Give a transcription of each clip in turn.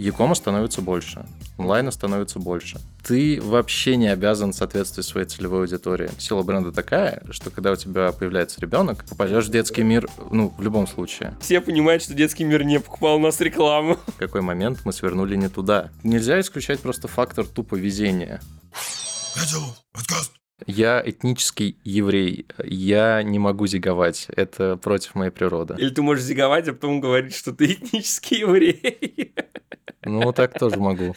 Якома становится больше, онлайна становится больше. Ты вообще не обязан соответствовать своей целевой аудитории. Сила бренда такая, что когда у тебя появляется ребенок, попадешь в детский мир, ну, в любом случае. Все понимают, что детский мир не покупал у нас рекламу. В какой момент мы свернули не туда. Нельзя исключать просто фактор тупо везения. Я этнический еврей. Я не могу зиговать. Это против моей природы. Или ты можешь зиговать, а потом говорить, что ты этнический еврей. Ну, так тоже могу.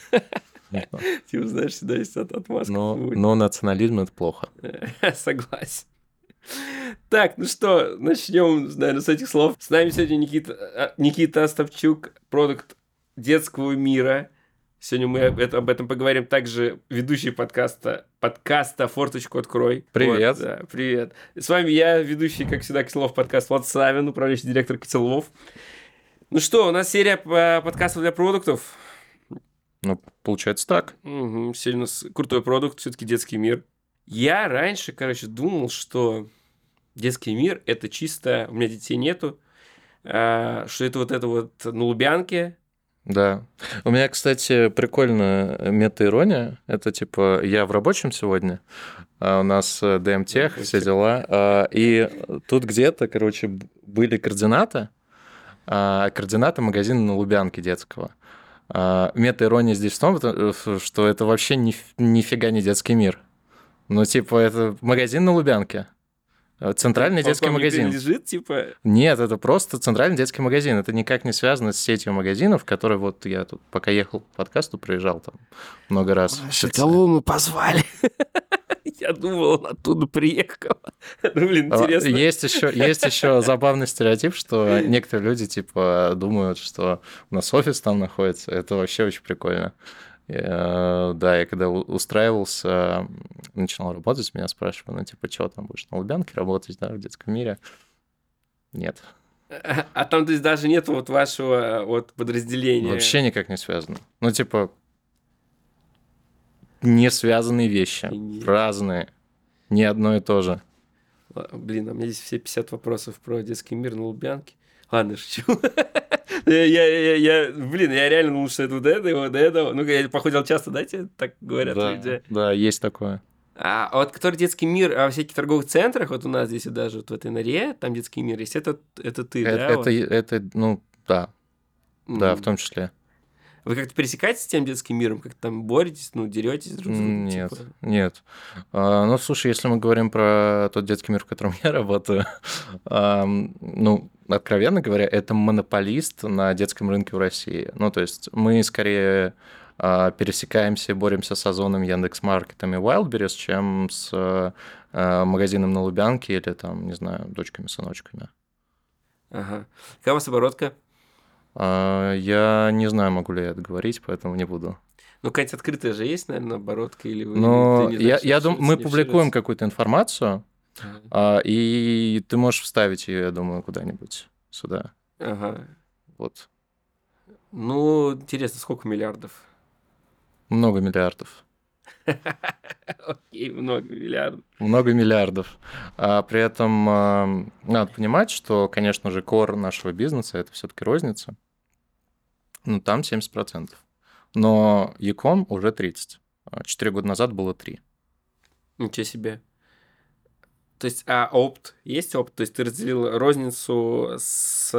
Типа, знаешь, всегда есть от отмазка. Но, но национализм это плохо. Согласен. Так, ну что, начнем, наверное, с этих слов. С нами сегодня Никита, а, Никита Остапчук, продукт детского мира. Сегодня мы это, об этом поговорим. Также ведущий подкаста, подкаста «Форточку открой». Привет. Вот, да, привет. С вами я, ведущий, как всегда, Киселов подкаст Влад Савин, управляющий директор Киселов. Ну что, у нас серия подкастов для продуктов. Ну, получается так. Угу, сегодня у нас крутой продукт, все-таки детский мир. Я раньше, короче, думал, что детский мир это чисто, у меня детей нету, а, что это вот это вот на Лубянке, да. У меня, кстати, прикольная мета-ирония. Это типа я в рабочем сегодня, а у нас ДМТех, все дела. А, и тут где-то, короче, были координаты, а, координаты магазина на Лубянке детского. А, мета-ирония здесь в том, что это вообще ни, нифига не детский мир. Ну, типа, это магазин на Лубянке. Центральный Он детский магазин. лежит, типа? Нет, это просто центральный детский магазин. Это никак не связано с сетью магазинов, которые вот я тут пока ехал к подкасту, проезжал там много раз. Кого мы позвали? Я думал, он оттуда приехал. Ну, блин, а, интересно. Есть еще, есть еще забавный стереотип, что некоторые люди, типа, думают, что у нас офис там находится. Это вообще очень прикольно. Э, да, я когда устраивался, начинал работать, меня спрашивали, ну, типа, что там будешь на Лубянке работать, да, в детском мире? Нет. А там, то есть, даже нет вот вашего вот подразделения? Вообще никак не связано. Ну, типа, не связанные вещи, Нет. разные, не одно и то же. Блин, а у меня здесь все 50 вопросов про детский мир на Лубянке. Ладно, шучу. я, я, я, блин, я реально думал, что это до этого, до этого. Ну, я походил часто, да, тебе так говорят да, люди? Да, есть такое. А, вот который детский мир а во всяких торговых центрах, вот у нас здесь даже вот в этой норе, там детский мир есть, это, это ты, это, да? Это, вот? это, ну, да. Да, в том числе. Вы как-то пересекаетесь с тем детским миром, как там боретесь, ну, деретесь друг с другом? Нет, типа? нет. А, ну, слушай, если мы говорим про тот детский мир, в котором я работаю, а, ну, откровенно говоря, это монополист на детском рынке в России. Ну, то есть мы скорее а, пересекаемся и боремся с Озоном, Яндекс.Маркетом и Wildberries, чем с а, магазином на Лубянке или там, не знаю, дочками-сыночками. Ага. Какая у вас оборотка? А, я не знаю, могу ли я это говорить, поэтому не буду. Ну, какая-то открытая же есть, наверное, оборотка или вы... Ну, я, я думаю, мы публикуем какую-то информацию, ага. и ты можешь вставить ее, я думаю, куда-нибудь сюда. Ага. Вот. Ну, интересно, сколько миллиардов? Много миллиардов. Окей, много миллиардов. Много миллиардов. А при этом а, надо понимать, что, конечно же, кор нашего бизнеса это все-таки розница. Ну, там 70%. Но Яком уже 30. Четыре года назад было 3. Ничего себе. То есть, а опт? Есть опт? То есть, ты разделил розницу с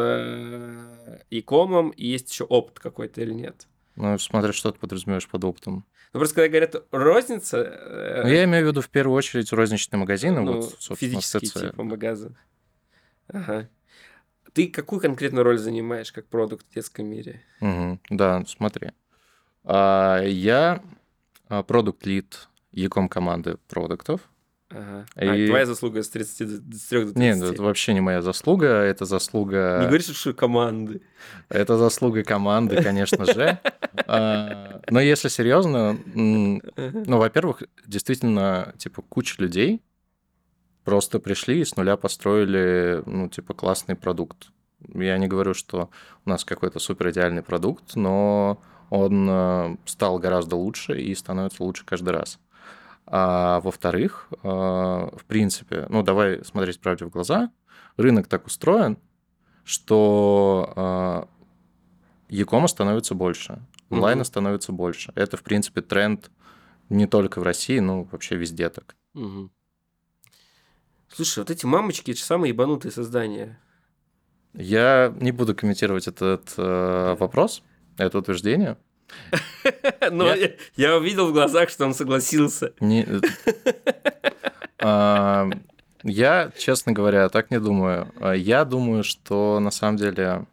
икомом, и есть еще опт какой-то или нет? Ну, смотря что ты подразумеваешь под оптом. Ну, просто когда говорят розница... Ну, я имею в виду в первую очередь розничные магазины. Ну, вот, физические типа магазин. Ага. Ты какую конкретную роль занимаешь как продукт в детском мире? Угу, да, смотри. А, я а, продукт-лид Яком команды продуктов. Ага. И... А, твоя заслуга с 30 до 3 до 30. Нет, это вообще не моя заслуга, это заслуга... Не говоришь, что команды. Это заслуга команды, конечно же. А, но если серьезно, ну, во-первых, действительно, типа, куча людей просто пришли и с нуля построили, ну, типа, классный продукт. Я не говорю, что у нас какой-то супер идеальный продукт, но он э, стал гораздо лучше и становится лучше каждый раз. А во-вторых, а, в принципе, ну давай смотреть правде в глаза, рынок так устроен, что Якома становится больше, Онлайна Мгм. становится больше. Это, в принципе, тренд не только в России, но вообще везде так. Мгм. Слушай, вот эти мамочки, это же самые ебанутые создания. Я не буду комментировать этот э, вопрос, это утверждение. Но Я- увидел в глазах, что он согласился. Не- А, Я, честно говоря, так не думаю. А, Я думаю, что на самом деле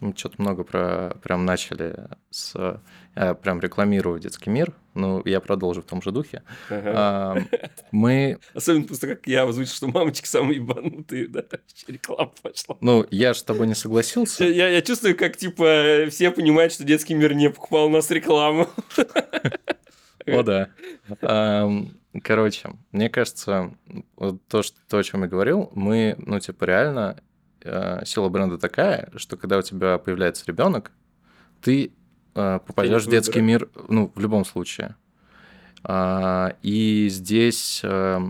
мы что-то много про прям начали с прям рекламирую детский мир. Ну, я продолжу в том же духе. Ага. А, Мы, Особенно просто как я озвучил, что мамочки самые ебанутые, да, реклама пошла. ну, я же с тобой не согласился. Я, я чувствую, как, типа, все понимают, что детский мир не покупал у нас рекламу. О, да. Короче, мне кажется, то, что, то, о чем я говорил, мы, ну, типа, реально, э, сила бренда такая, что когда у тебя появляется ребенок, ты э, попадешь в детский мир, ну, в любом случае. А, И здесь э,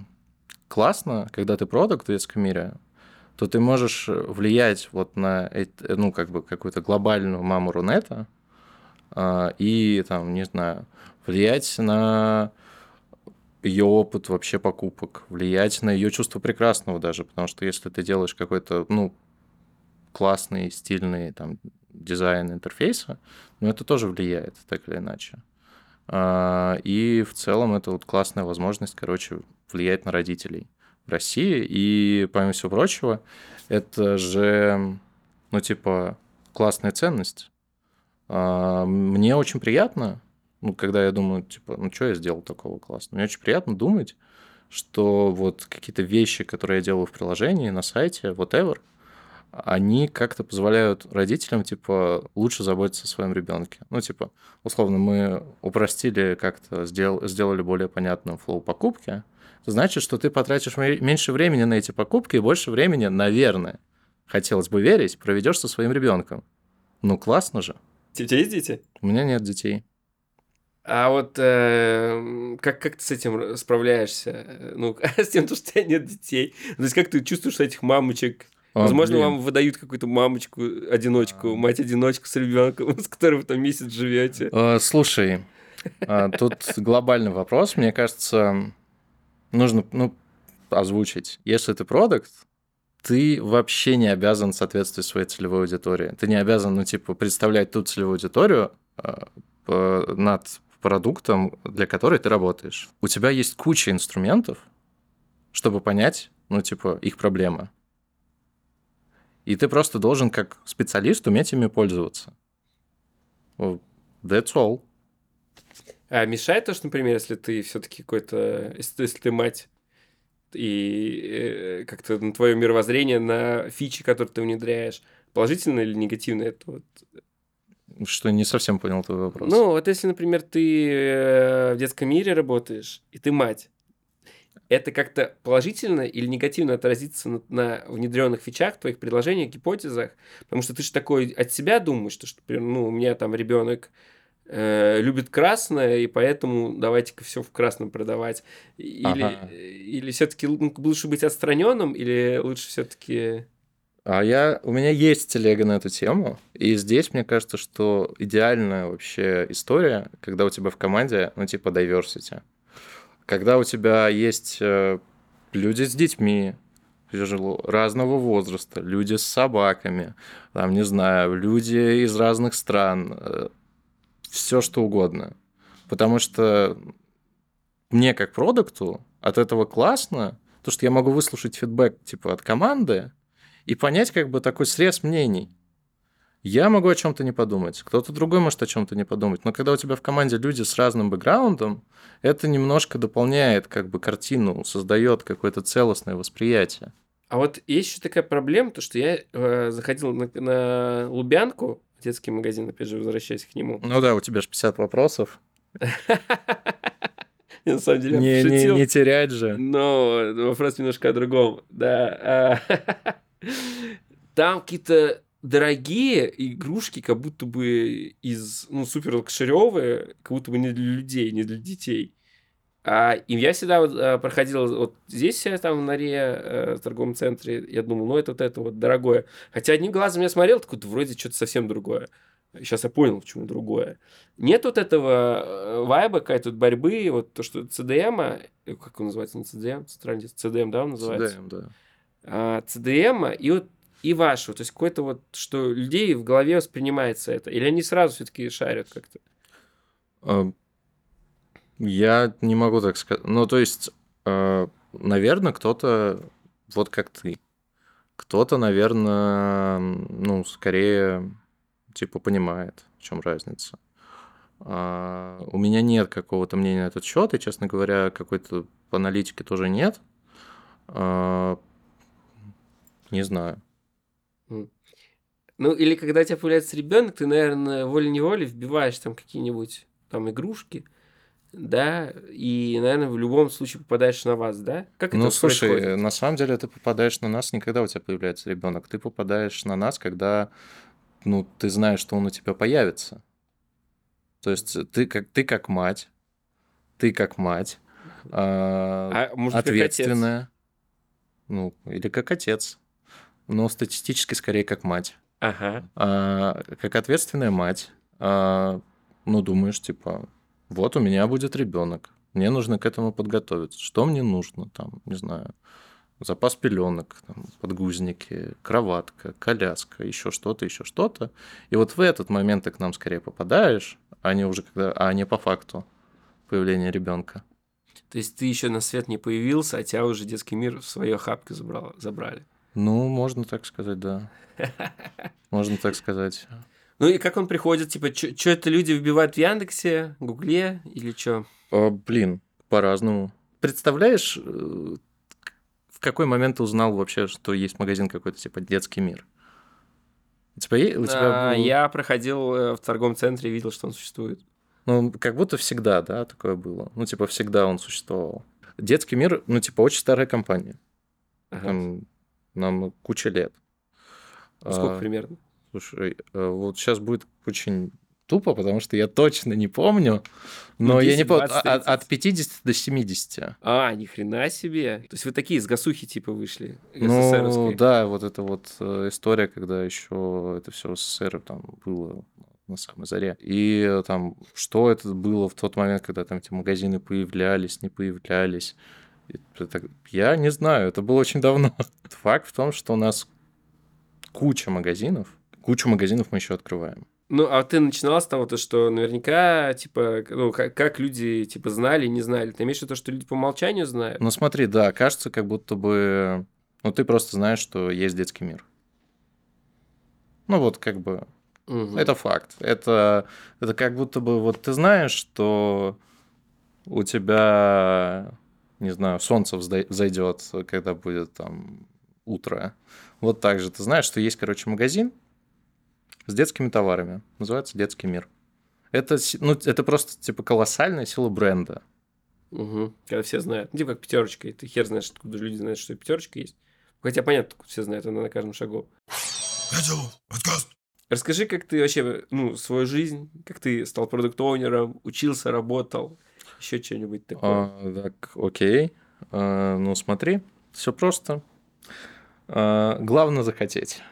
классно, когда ты продукт в детском мире, то ты можешь влиять вот на, ну, как бы какую-то глобальную маму Рунета а, и, там, не знаю, влиять на ее опыт вообще покупок, влиять на ее чувство прекрасного даже, потому что если ты делаешь какой-то, ну, классный, стильный там дизайн интерфейса, ну, это тоже влияет, так или иначе. А, И в целом это вот классная возможность, короче, влиять на родителей в России. И, помимо всего прочего, это же, ну, типа, классная ценность. А, Мне очень приятно, ну, когда я думаю, типа, ну, что я сделал такого классного? Мне очень приятно думать, что вот какие-то вещи, которые я делаю в приложении, на сайте, whatever, они как-то позволяют родителям, типа, лучше заботиться о своем ребенке. Ну, типа, условно, мы упростили как-то, сделал, сделали более понятным флоу покупки. Это значит, что ты потратишь ме- меньше времени на эти покупки и больше времени, наверное, хотелось бы верить, проведешь со своим ребенком. Ну, классно же. У тебя есть дети? У меня нет детей. А вот э, как, как ты с этим справляешься? Ну, с тем, что у тебя нет детей. То есть, как ты чувствуешь этих мамочек? А, Возможно, блин. вам выдают какую-то мамочку, одиночку, А. мать-одиночку с ребенком, с которым вы там месяц живете. Э, Слушай, а, тут глобальный вопрос. Мне кажется, нужно ну, озвучить. Если ты продукт, ты вообще не обязан соответствовать своей целевой аудитории. Ты не обязан, ну, типа, представлять ту целевую аудиторию а, над продуктом, для которой ты работаешь. У тебя есть куча инструментов, чтобы понять, ну, типа, их проблемы. И ты просто должен, как специалист, уметь ими пользоваться. That's all. А мешает то, что, например, если ты все-таки какой-то, если, если ты мать, и э, как-то на твое мировоззрение, на фичи, которые ты внедряешь, положительно или негативно это вот? Что не совсем понял твой вопрос. Ну, вот если, например, ты э, в детском мире работаешь, и ты мать, это как-то положительно или негативно отразится на, на внедренных фичах, твоих предложениях, гипотезах? Потому что ты же такой от себя думаешь, что, что например, ну, у меня там ребенок э, любит красное, и поэтому давайте-ка все в красном продавать. Или, Ага. или все-таки лучше быть отстраненным, или лучше все-таки... А я, у меня есть телега на эту тему, и здесь мне кажется, что идеальная вообще история, когда у тебя в команде, ну, типа, diversity. Когда у тебя есть э, люди с детьми, разного возраста, люди с собаками, там, не знаю, люди из разных стран, все что угодно. Потому что мне как продукту от этого классно, то, что я могу выслушать фидбэк типа от команды и понять как бы такой срез мнений. Я могу о чем-то не подумать, кто-то другой может о чем-то не подумать, но когда у тебя в команде люди с разным бэкграундом, это немножко дополняет как бы картину, создает какое-то целостное восприятие. А вот есть еще такая проблема, то что я э, заходил на, на Лубянку, детский магазин, опять же, возвращаясь к нему. Ну да, у тебя же 50 вопросов. На самом деле, Не, не, не терять же. Но вопрос немножко о другом. Да. а, Там какие-то дорогие игрушки, как будто бы из, ну, супер лакшеревые, как будто бы не для людей, не для детей. А, и я всегда вот, а, проходил вот здесь, там в Норе, э, в торговом центре, я думал, ну, это вот это вот дорогое. Хотя одним глазом я смотрел, такой, да вроде что-то совсем другое. Сейчас я понял, почему другое. Нет вот этого э, вайба, какая-то борьбы, вот то, что CDM, э, как он называется, не CDM, центральный CDM, да, он называется? CDM, да. А, CDM и вот и вашего, то есть какой-то вот, что людей в голове воспринимается это, или они сразу все-таки шарят как-то? А, я не могу так сказать. Ну, то есть, а, наверное, кто-то вот как ты. Кто-то, наверное, ну, скорее, типа, понимает, в чем разница. А, у меня нет какого-то мнения на этот счет, и, честно говоря, какой-то аналитики тоже нет. А, не знаю. Ну, или когда у тебя появляется ребенок, ты, наверное, волей-неволей вбиваешь там какие-нибудь там игрушки, да, и, наверное, в любом случае попадаешь на вас, да? Как ну, это слушай, происходит? на самом деле ты попадаешь на нас не когда у тебя появляется ребенок, ты попадаешь на нас, когда, ну, ты знаешь, что он у тебя появится. То есть ты как, ты как мать, ты как мать, а, а может, ответственная, как ну, или как отец, но статистически скорее как мать. Ага. А, как ответственная мать, а, ну, думаешь, типа, вот у меня будет ребенок, мне нужно к этому подготовиться. Что мне нужно? Там, не знаю, запас пеленок, там, подгузники, кроватка, коляска, еще что-то, еще что-то. И вот в этот момент ты к нам скорее попадаешь, а не уже когда, а не по факту появления ребенка. То есть ты еще на свет не появился, а тебя уже детский мир в свою охапку забрал, забрали. Ну, можно так сказать, да. Можно так сказать. Ну и как он приходит? Типа, что это люди вбивают в Яндексе, Гугле или что? О, блин, по-разному. Представляешь, э, в какой момент ты узнал вообще, что есть магазин какой-то типа детский мир? У тебя, у тебя а, был... Я проходил э, в торговом центре и видел, что он существует. Ну, как будто всегда, да, такое было. Ну, типа, всегда он существовал. Детский мир, ну, типа, очень старая компания. Ага. Там, нам куча лет. Сколько а, примерно? Слушай, э, вот сейчас будет очень тупо, потому что я точно не помню, но ну, 10, я не помню, 20, от, от 50 до 70. А, ни хрена себе. То есть вы такие из гасухи типа вышли? Ну, да, вот эта вот э, история, когда еще это все СССР там было на самой заре. И э, там, что это было в тот момент, когда там эти магазины появлялись, не появлялись. Я не знаю, это было очень давно. Факт в том, что у нас куча магазинов, кучу магазинов мы еще открываем. Ну, а ты начинал с того, то, что наверняка, типа, ну, как, как люди, типа, знали, не знали. Ты имеешь в виду, что люди по умолчанию знают? Ну, смотри, да, кажется, как будто бы... Ну, ты просто знаешь, что есть детский мир. Ну, вот, как бы... Угу. Это факт. Это, это как будто бы... Вот ты знаешь, что у тебя, не знаю, солнце взойдет, когда будет там утро. Вот так же. Ты знаешь, что есть, короче, магазин, с детскими товарами. Называется «Детский мир». Это, ну, это просто, типа, колоссальная сила бренда. Угу. Когда все знают. Ну, типа, как пятерочка. И ты хер знаешь, откуда люди знают, что пятерочка есть. Хотя понятно, все знают, она на каждом шагу. Расскажи, как ты вообще, ну, свою жизнь, как ты стал продукт-оунером, учился, работал, еще что-нибудь такое. А, так, окей. А, ну, смотри, все просто. А, главное захотеть.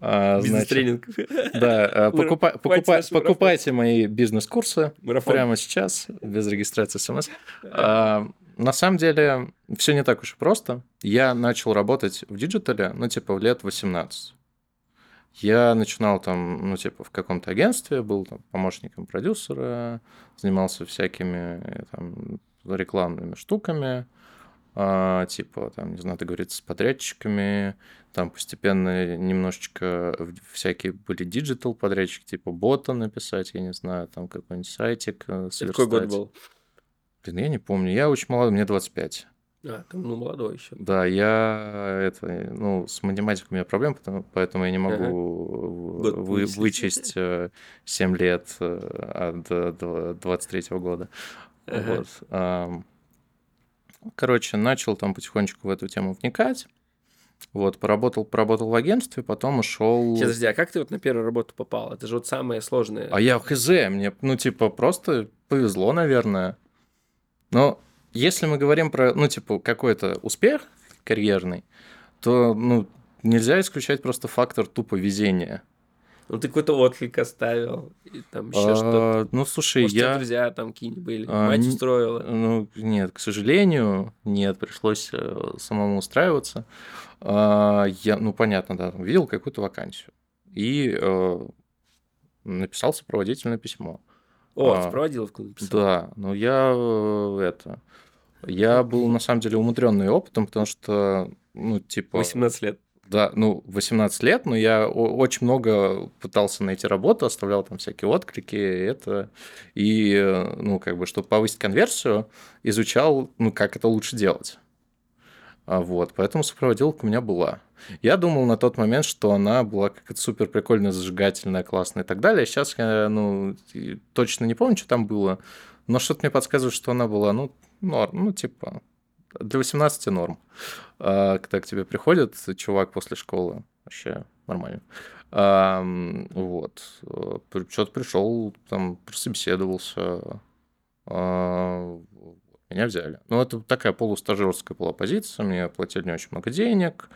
А, Бизнес-тренинг. Да, а, покупа, покупа, покупайте мои бизнес-курсы прямо сейчас, без регистрации смс. А, на самом деле, все не так уж и просто. Я начал работать в digital е, ну, типа, в лет 18. Я начинал там, ну, типа, в каком-то агентстве, был там помощником продюсера, занимался всякими там, рекламными штуками, а, типа, там, не знаю, договориться с подрядчиками, там постепенно немножечко всякие были digital подрядчики, типа бота написать, я не знаю, там какой-нибудь сайтик э, Какой год был? Блин, я не помню, я очень молодой, мне 25. А, ты ну, молодой еще. Да, я это, ну, с математикой у меня проблем, потому, поэтому я не могу ага. вы, вычесть 7 э, лет э, от 23 -го года. Ага. Вот. Короче, начал там потихонечку в эту тему вникать. Вот, поработал, поработал в агентстве, потом ушел. Сейчас, подожди, а как ты вот на первую работу попал? Это же вот самое сложное. А я в ХЗ, мне, ну, типа, просто повезло, наверное. Но если мы говорим про, ну, типа, какой-то успех карьерный, то, ну, нельзя исключать просто фактор тупо везения. Ну, ты какой-то отклик оставил, и там еще А, что-то. Ну, слушай, Может, я... друзья там какие-нибудь были, А, мать не- устроила. Ну, нет, к сожалению, нет, пришлось э, самому устраиваться. А, Я, ну, понятно, да, видел какую-то вакансию и э, написал сопроводительное письмо. О, а, ты проводиловку написал? Да, но я э, это... Я был, на самом деле, умудренный опытом, потому что, ну, типа... 18 лет. Да, ну, 18 лет, но я очень много пытался найти работу, оставлял там всякие отклики, это, и, э, ну, как бы, чтобы повысить конверсию, изучал, ну, как это лучше делать. А Вот, поэтому сопроводилка у меня была. Я думал на тот момент, что она была какая-то супер прикольная, зажигательная, классная и так далее. Сейчас я, ну, точно не помню, что там было, но что-то мне подсказывает, что она была, ну, норм, ну, типа, для 18 норм. А, когда к тебе приходит чувак после школы, вообще нормально. А, вот. Что-то пришел, там, прособеседовался, а, меня взяли. Ну, это такая полустажерская была позиция, мне платили не очень много денег,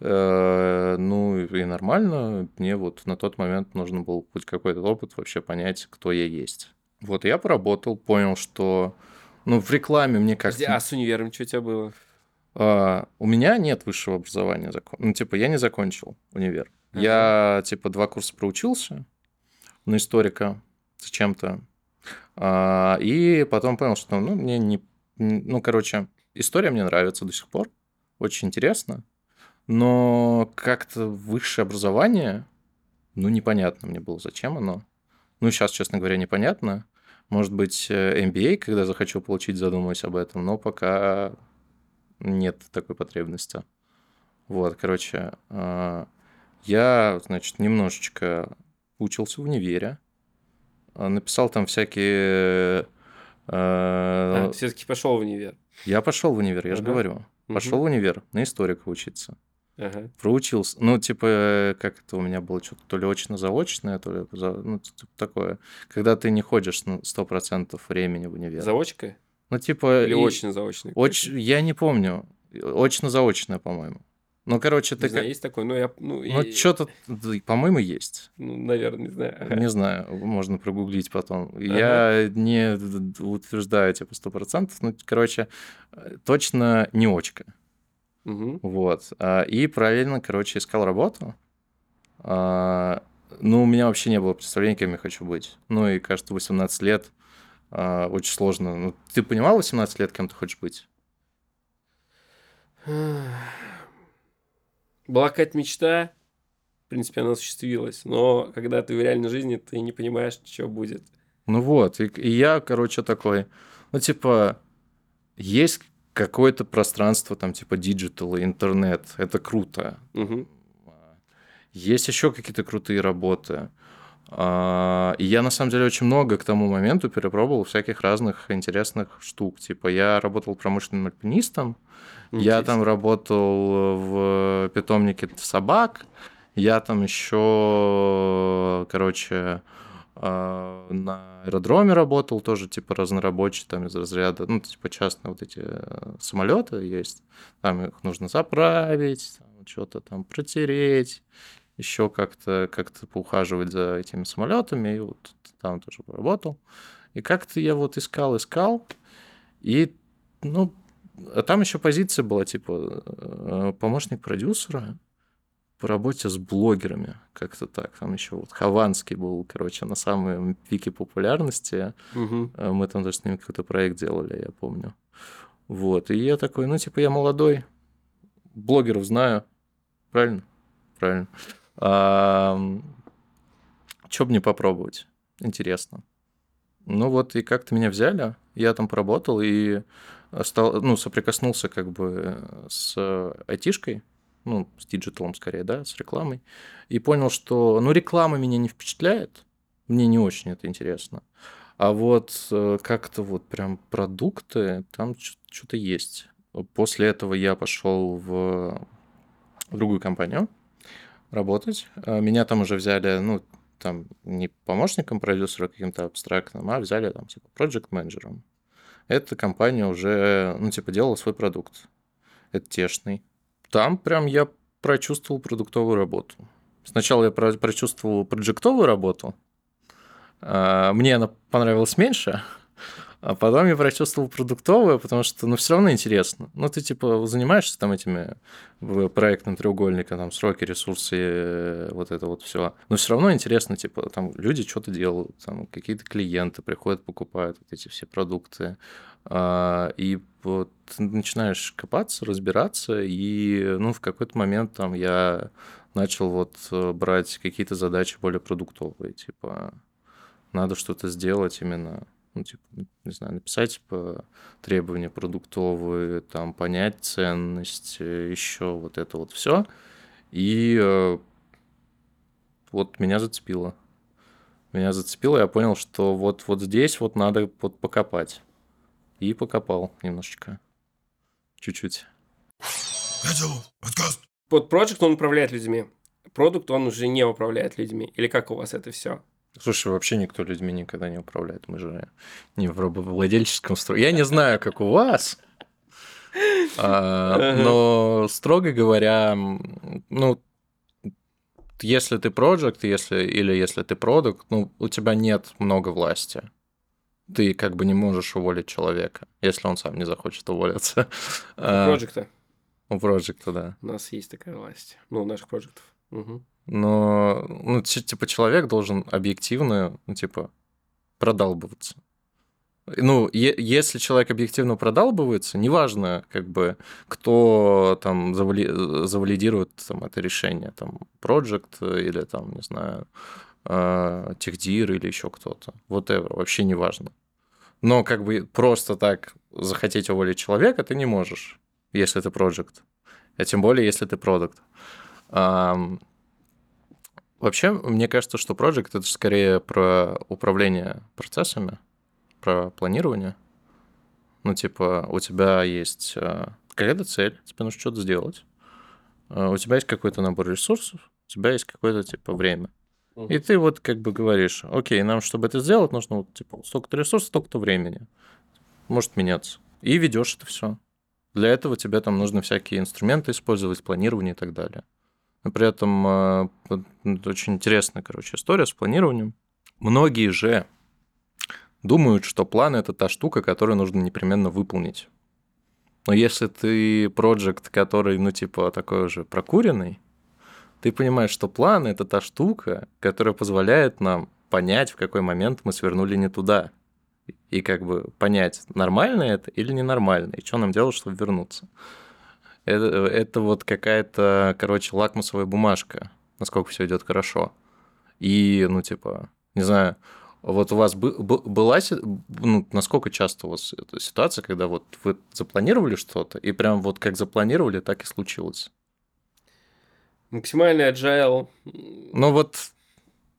ну, и нормально. Мне вот на тот момент нужно был хоть какой-то опыт вообще понять, кто я есть. Вот, я поработал, понял, что, ну, в рекламе мне Подожди, как-то... а с универом что у тебя было? А, у меня нет высшего образования. Ну, типа, я не закончил универ. Ага. Я, типа, два курса проучился на историка зачем-то. А, и потом понял, что, ну, мне не... Ну, короче, история мне нравится до сих пор. Очень интересно. Но как-то высшее образование, ну, непонятно мне было, зачем оно. Ну, сейчас, честно говоря, непонятно. Может быть, э, MBA, когда захочу получить, задумаюсь об этом, но пока нет такой потребности. Вот, короче, а, я, значит, немножечко учился в универе, а, написал там всякие... А, э, все-таки пошел в универ. Я пошел в универ, я же Ага. говорю. Пошел в универ на историка учиться. Ага. Проучился. Ну, типа, как это у меня было, что-то то ли очно-заочное, то ли... за- Ну, типа такое. Когда ты не ходишь на 100% времени в универ. Заочка? Ну, типа... Или и- очно заочный? Оч... Я не помню. Очно-заочное, по-моему. Ну, короче, Не ты... знаю, как- есть такой, но я, ну, Ну, и- что-то, по-моему, есть. ну, наверное, не знаю. Ага. Не знаю, можно прогуглить потом. Я не утверждаю, типа, 100%. Ну, короче, точно не очка. Мгм. Вот. А, И параллельно, короче, искал работу. А, Ну, у меня вообще не было представления, кем я хочу быть. Ну, и, кажется, 18 лет а, очень сложно. Ну, ты понимал 18 лет, кем ты хочешь быть? Была какая-то мечта, в принципе, она осуществилась, но когда ты в реальной жизни, ты не понимаешь, что будет. Ну вот, и, и я, короче, такой, ну, типа, есть какое-то пространство, там, типа, digital, интернет, это круто. Мгм. Есть еще какие-то крутые работы. А, И я, на самом деле, очень много к тому моменту перепробовал всяких разных интересных штук. Типа, я работал промышленным альпинистом, я там Интересно. работал в питомнике собак, я там еще, короче, а, на аэродроме работал, тоже типа разнорабочий, там из разряда, ну, типа частные вот эти самолеты есть, там их нужно заправить, что-то там протереть, еще как-то как поухаживать за этими самолетами, и вот там тоже поработал. И как-то я вот искал, искал, и, ну, а там еще позиция была, типа, э, помощник продюсера по работе с блогерами, как-то так. Там еще вот Хованский был, короче, на самом пике популярности. Э, Мы там даже с ним какой-то проект делали, я помню. Вот, и я такой, ну, типа, я молодой, блогеров знаю, правильно? Правильно. Что бы не попробовать? Интересно. Ну вот, и как-то меня взяли, я там поработал и стал, ну, соприкоснулся как бы с айтишкой, ну, с digital ом скорее, да, с рекламой, и понял, что, ну, реклама меня не впечатляет, мне не очень это интересно, а вот э, как-то вот прям продукты, там что-то есть. После этого я пошел в другую компанию работать. А Меня там уже взяли, ну, там не помощником продюсера каким-то абстрактным, а взяли там типа проект менеджером. Эта компания уже, ну, типа, делала свой продукт. Это тешный. Там прям я прочувствовал продуктовую работу. Сначала я прочувствовал проджектовую работу. А, мне она понравилась меньше, а потом я прочувствовал продуктовую, потому что, ну, все равно интересно. Ну, ты, типа, занимаешься там этими проектным треугольником, там, сроки, ресурсы, э, вот это вот все. Но все равно интересно, типа, там, люди что-то делают, там, какие-то клиенты приходят, покупают вот эти все продукты. А, и вот начинаешь копаться, разбираться, и, ну, в какой-то момент там я начал вот э, брать какие-то задачи более продуктовые, типа, надо что-то сделать именно ну, типа, не знаю, написать типа, требования продуктовые, там, понять ценность, э, еще вот это вот все. И э, вот меня зацепило. Меня зацепило, я понял, что вот, вот здесь вот надо вот покопать. И покопал немножечко. Чуть-чуть. Вот проект он управляет людьми. Продукт он уже не управляет людьми. Или как у вас это все? Слушай, вообще никто людьми никогда не управляет. Мы же не в рабовладельческом строе. Я не знаю, как у вас, а, но, строго говоря, ну, если ты проект, если, или если ты продукт, ну, у тебя нет много власти. Ты как бы не можешь уволить человека, если он сам не захочет уволиться. У проекта. У проекта, да. У нас есть такая власть. Ну, у наших проектов. Угу. Но, ну, типа, человек должен объективно, ну, типа, продалбываться. Ну, е- если человек объективно продалбывается, неважно, как бы, кто там завали- завалидирует там, это решение, там, Project или там, не знаю, э- Техдир или еще кто-то. Вот вообще не важно. Но как бы просто так захотеть уволить человека ты не можешь, если ты Project. А тем более, если ты продукт. Вообще, мне кажется, что Project это скорее про управление процессами, про планирование. Ну, типа, у тебя есть э, какая-то цель, тебе нужно что-то сделать. Э, у тебя есть какой-то набор ресурсов, у тебя есть какое-то, типа, время. И ты вот как бы говоришь, окей, нам, чтобы это сделать, нужно вот, типа, столько-то ресурсов, столько-то времени. Может меняться. И ведешь это все. Для этого тебе там нужно всякие инструменты использовать, планирование и так далее. Но при этом э, очень интересная, короче, история с планированием. Многие же думают, что план – это та штука, которую нужно непременно выполнить. Но если ты проект, который, ну, типа, такой уже прокуренный, ты понимаешь, что план – это та штука, которая позволяет нам понять, в какой момент мы свернули не туда. И как бы понять, нормально это или ненормально, и что нам делать, чтобы вернуться это, это вот какая-то, короче, лакмусовая бумажка, насколько все идет хорошо. И, ну, типа, не знаю, вот у вас была, ну, насколько часто у вас эта ситуация, когда вот вы запланировали что-то, и прям вот как запланировали, так и случилось? Максимальный agile. Ну вот,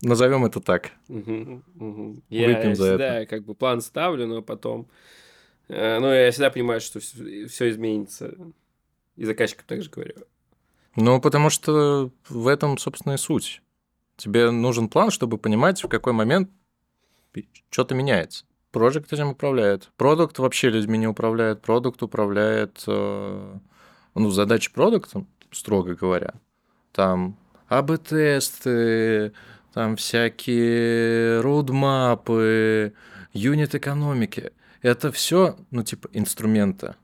назовем это так. Угу, угу. Я Выпьем за всегда это. как бы план ставлю, но потом... Э, ну, я всегда понимаю, что все изменится. И заказчикам также говорю. Ну, потому что в этом, собственно, и суть. Тебе нужен план, чтобы понимать, в какой момент что-то меняется. Project этим управляет. Продукт вообще людьми не управляет. Продукт управляет, э, ну, задачи продукта, строго говоря. Там АБ-тесты, там всякие роудмапы, юнит экономики. Это все, ну, типа, инструменты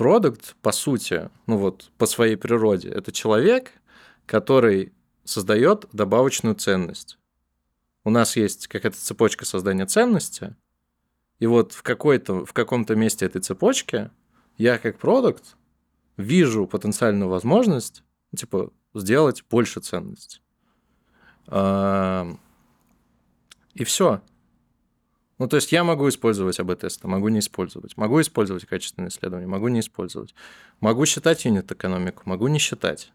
продукт, по сути, ну вот по своей природе, это человек, который создает добавочную ценность. У нас есть какая-то цепочка создания ценности, и вот в, какой-то, в каком-то месте этой цепочки я как продукт вижу потенциальную возможность, типа, сделать больше ценности. И все. Ну, то есть я могу использовать АБ-тесты, могу не использовать. Могу использовать качественные исследования, могу не использовать. Могу считать юнит-экономику, могу не считать.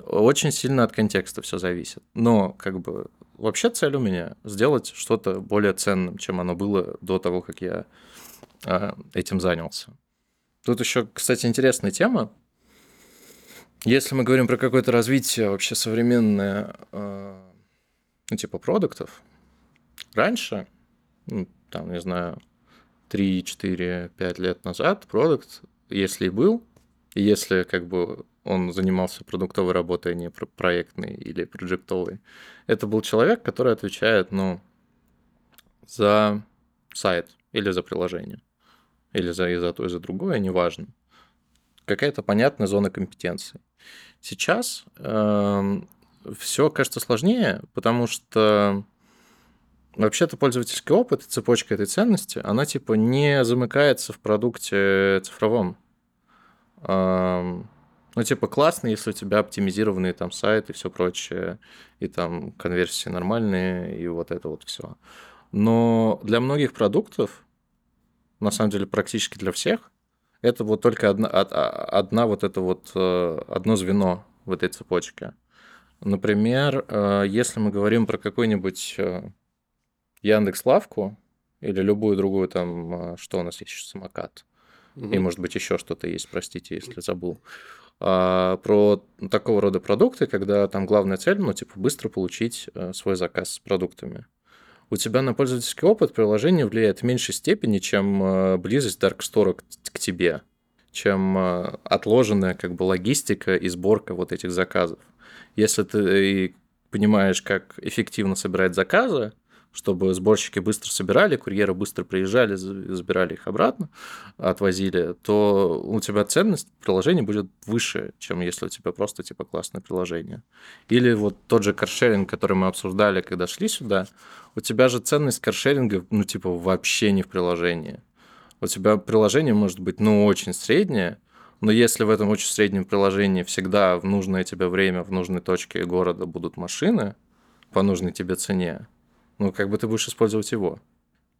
Очень сильно от контекста все зависит. Но, как бы, вообще цель у меня сделать что-то более ценным, чем оно было до того, как я э, этим занялся. Тут еще, кстати, интересная тема. Если мы говорим про какое-то развитие вообще современное, э, ну, типа продуктов, раньше ну, там, не знаю, 3, 4, 5 лет назад продукт, если и был, и если как бы он занимался продуктовой работой, а не проектной или проектовой. Это был человек, который отвечает, ну, за сайт или за приложение, или за, и за то, и за другое, неважно. Какая-то понятная зона компетенции. Сейчас э, эм, все кажется сложнее, потому что вообще-то пользовательский опыт, цепочка этой ценности, она типа не замыкается в продукте цифровом. Эм, ну, типа, классно, если у тебя оптимизированный там сайт и все прочее, и там конверсии нормальные, и вот это вот все. Но для многих продуктов, на самом деле практически для всех, это вот только одна, одна вот это вот э, одно звено в этой цепочке. Например, э, если мы говорим про какой-нибудь э, Яндекс Лавку или любую другую там, что у нас есть еще самокат, угу. и может быть еще что-то есть, простите, если забыл. А, про такого рода продукты, когда там главная цель, ну, типа, быстро получить свой заказ с продуктами у тебя на пользовательский опыт приложение влияет в меньшей степени, чем э, близость Dark Store к тебе, чем э, отложенная как бы логистика и сборка вот этих заказов. Если ты понимаешь, как эффективно собирать заказы, чтобы сборщики быстро собирали, курьеры быстро приезжали, забирали их обратно, отвозили, то у тебя ценность приложения будет выше, чем если у тебя просто типа классное приложение. Или вот тот же каршеринг, который мы обсуждали, когда шли сюда, у тебя же ценность каршеринга, ну типа вообще не в приложении. У тебя приложение может быть, ну, очень среднее, но если в этом очень среднем приложении всегда в нужное тебе время, в нужной точке города будут машины по нужной тебе цене, ну, как бы ты будешь использовать его.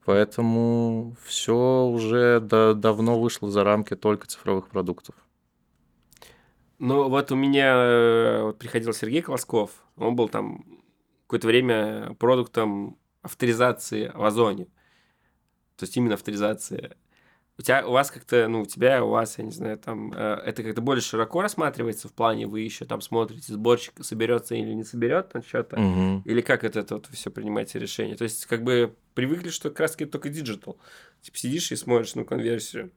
Поэтому все уже да, давно вышло за рамки только цифровых продуктов. Ну, вот у меня э, вот приходил Сергей Колосков, он был там какое-то время продуктом авторизации в Озоне. То есть именно авторизация у тебя, у вас как-то, ну, у тебя, у вас, я не знаю, там, э, это как-то более широко рассматривается в плане, вы еще там смотрите, сборщик соберется или не соберет там что-то, угу. или как это, вот все принимаете решение? То есть, как бы привыкли, что как раз только digital. Типа сидишь и смотришь, ну, конверсию.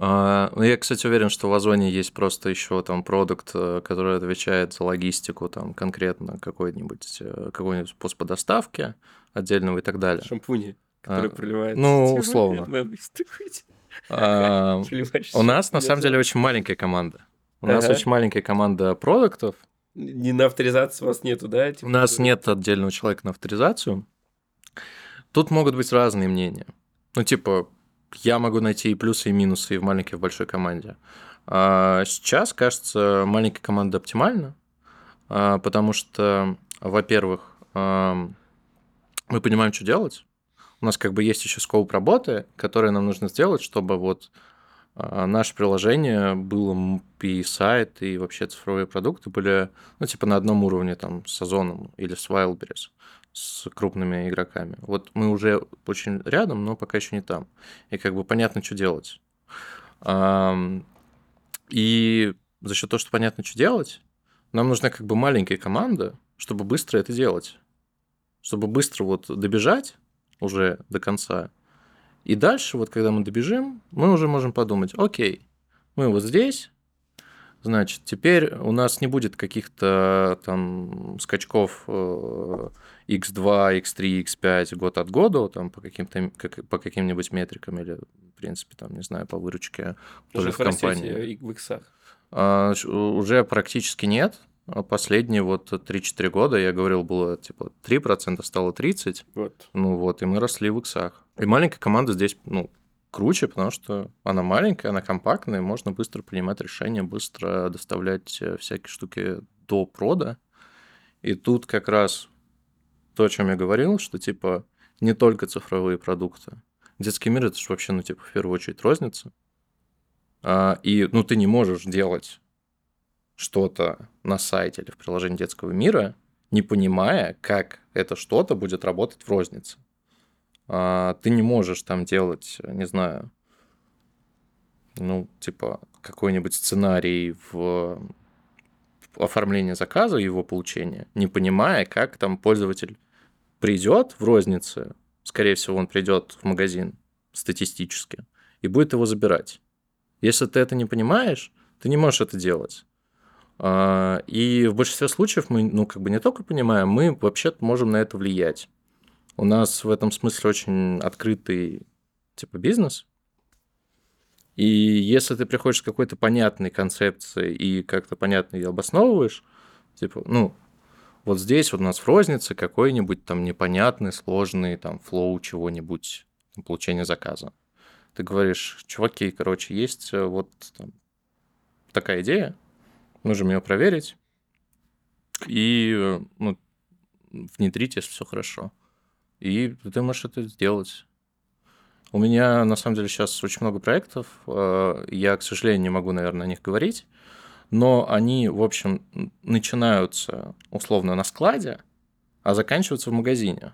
А, ну, я, кстати, уверен, что в Озоне есть просто еще там продукт, э, который отвечает за логистику, там конкретно какой-нибудь э, какой-нибудь способ доставки отдельного и так далее. Шампуни который а, проливается. Ну, условно. А, у нас, на самом деле, очень маленькая команда. У нас очень маленькая команда продуктов. Не на авторизацию у вас нету, да? У нас нет отдельного человека на авторизацию. Тут могут быть разные мнения. Ну, типа, я могу найти и плюсы, и минусы и в маленькой, и в большой команде. А сейчас, кажется, маленькая команда оптимальна, потому что, во-первых, мы понимаем, что делать у нас как бы есть еще скоп работы, который нам нужно сделать, чтобы вот а, наше приложение было и сайт, и вообще цифровые продукты были, ну, типа на одном уровне там с Озоном или с Wildberries, с крупными игроками. Вот мы уже очень рядом, но пока еще не там. И как бы понятно, что делать. И за счет того, что понятно, что делать, нам нужна как бы маленькая команда, чтобы быстро это делать. Чтобы быстро вот добежать уже до конца. И дальше, вот когда мы добежим, мы уже можем подумать, окей, мы вот здесь, значит, теперь у нас не будет каких-то там скачков x2, x3, x5 год от года, там по каким-то как, по каким-нибудь метрикам или, в принципе, там, не знаю, по выручке уже в компании. в иксах. А, уже практически нет. А последние вот 3-4 года, я говорил, было типа 3%, стало 30%. Вот. Ну вот, и мы росли в иксах. И маленькая команда здесь, ну, круче, потому что она маленькая, она компактная, можно быстро принимать решения, быстро доставлять э, всякие штуки до прода. И тут как раз то, о чем я говорил, что типа не только цифровые продукты. Детский мир это же вообще, ну, типа, в первую очередь розница. А, и, ну, ты не можешь делать что-то на сайте или в приложении детского мира, не понимая, как это что-то будет работать в рознице. А, ты не можешь там делать, не знаю, ну, типа, какой-нибудь сценарий в оформлении заказа, его получения, не понимая, как там пользователь придет в рознице, скорее всего, он придет в магазин статистически и будет его забирать. Если ты это не понимаешь, ты не можешь это делать. А, и в большинстве случаев мы, ну, как бы не только понимаем, мы вообще можем на это влиять. У нас в этом смысле очень открытый, типа, бизнес. И если ты приходишь с какой-то понятной концепцией и как-то понятно ее обосновываешь, типа, ну, вот здесь вот у нас в рознице какой-нибудь там непонятный, сложный там флоу чего-нибудь, получения заказа. Ты говоришь, чуваки, короче, есть э, вот там, такая идея, нужно ее проверить и э, ну, внедрить, если все хорошо. И ты можешь это сделать. У меня, на самом деле, сейчас очень много проектов. Э, я, к сожалению, не могу, наверное, о них говорить. Но они, в общем, начинаются условно на складе, а заканчиваются в магазине.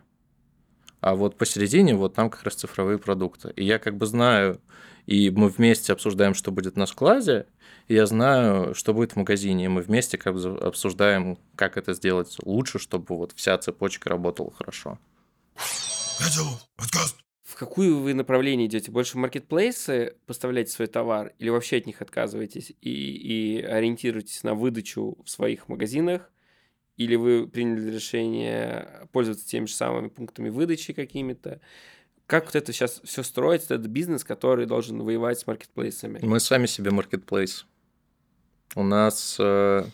А вот посередине вот там как раз цифровые продукты. И я как бы знаю, и мы вместе обсуждаем, что будет на складе, и я знаю, что будет в магазине, и мы вместе как бы обсуждаем, как это сделать лучше, чтобы вот вся цепочка работала хорошо. В какую вы направление идете? Больше в маркетплейсы поставляете свой товар или вообще от них отказываетесь и, и ориентируетесь на выдачу в своих магазинах? Или вы приняли решение пользоваться теми же самыми пунктами выдачи какими-то? Как вот это сейчас все строится, этот бизнес, который должен воевать с маркетплейсами? Мы сами себе маркетплейс. У нас э,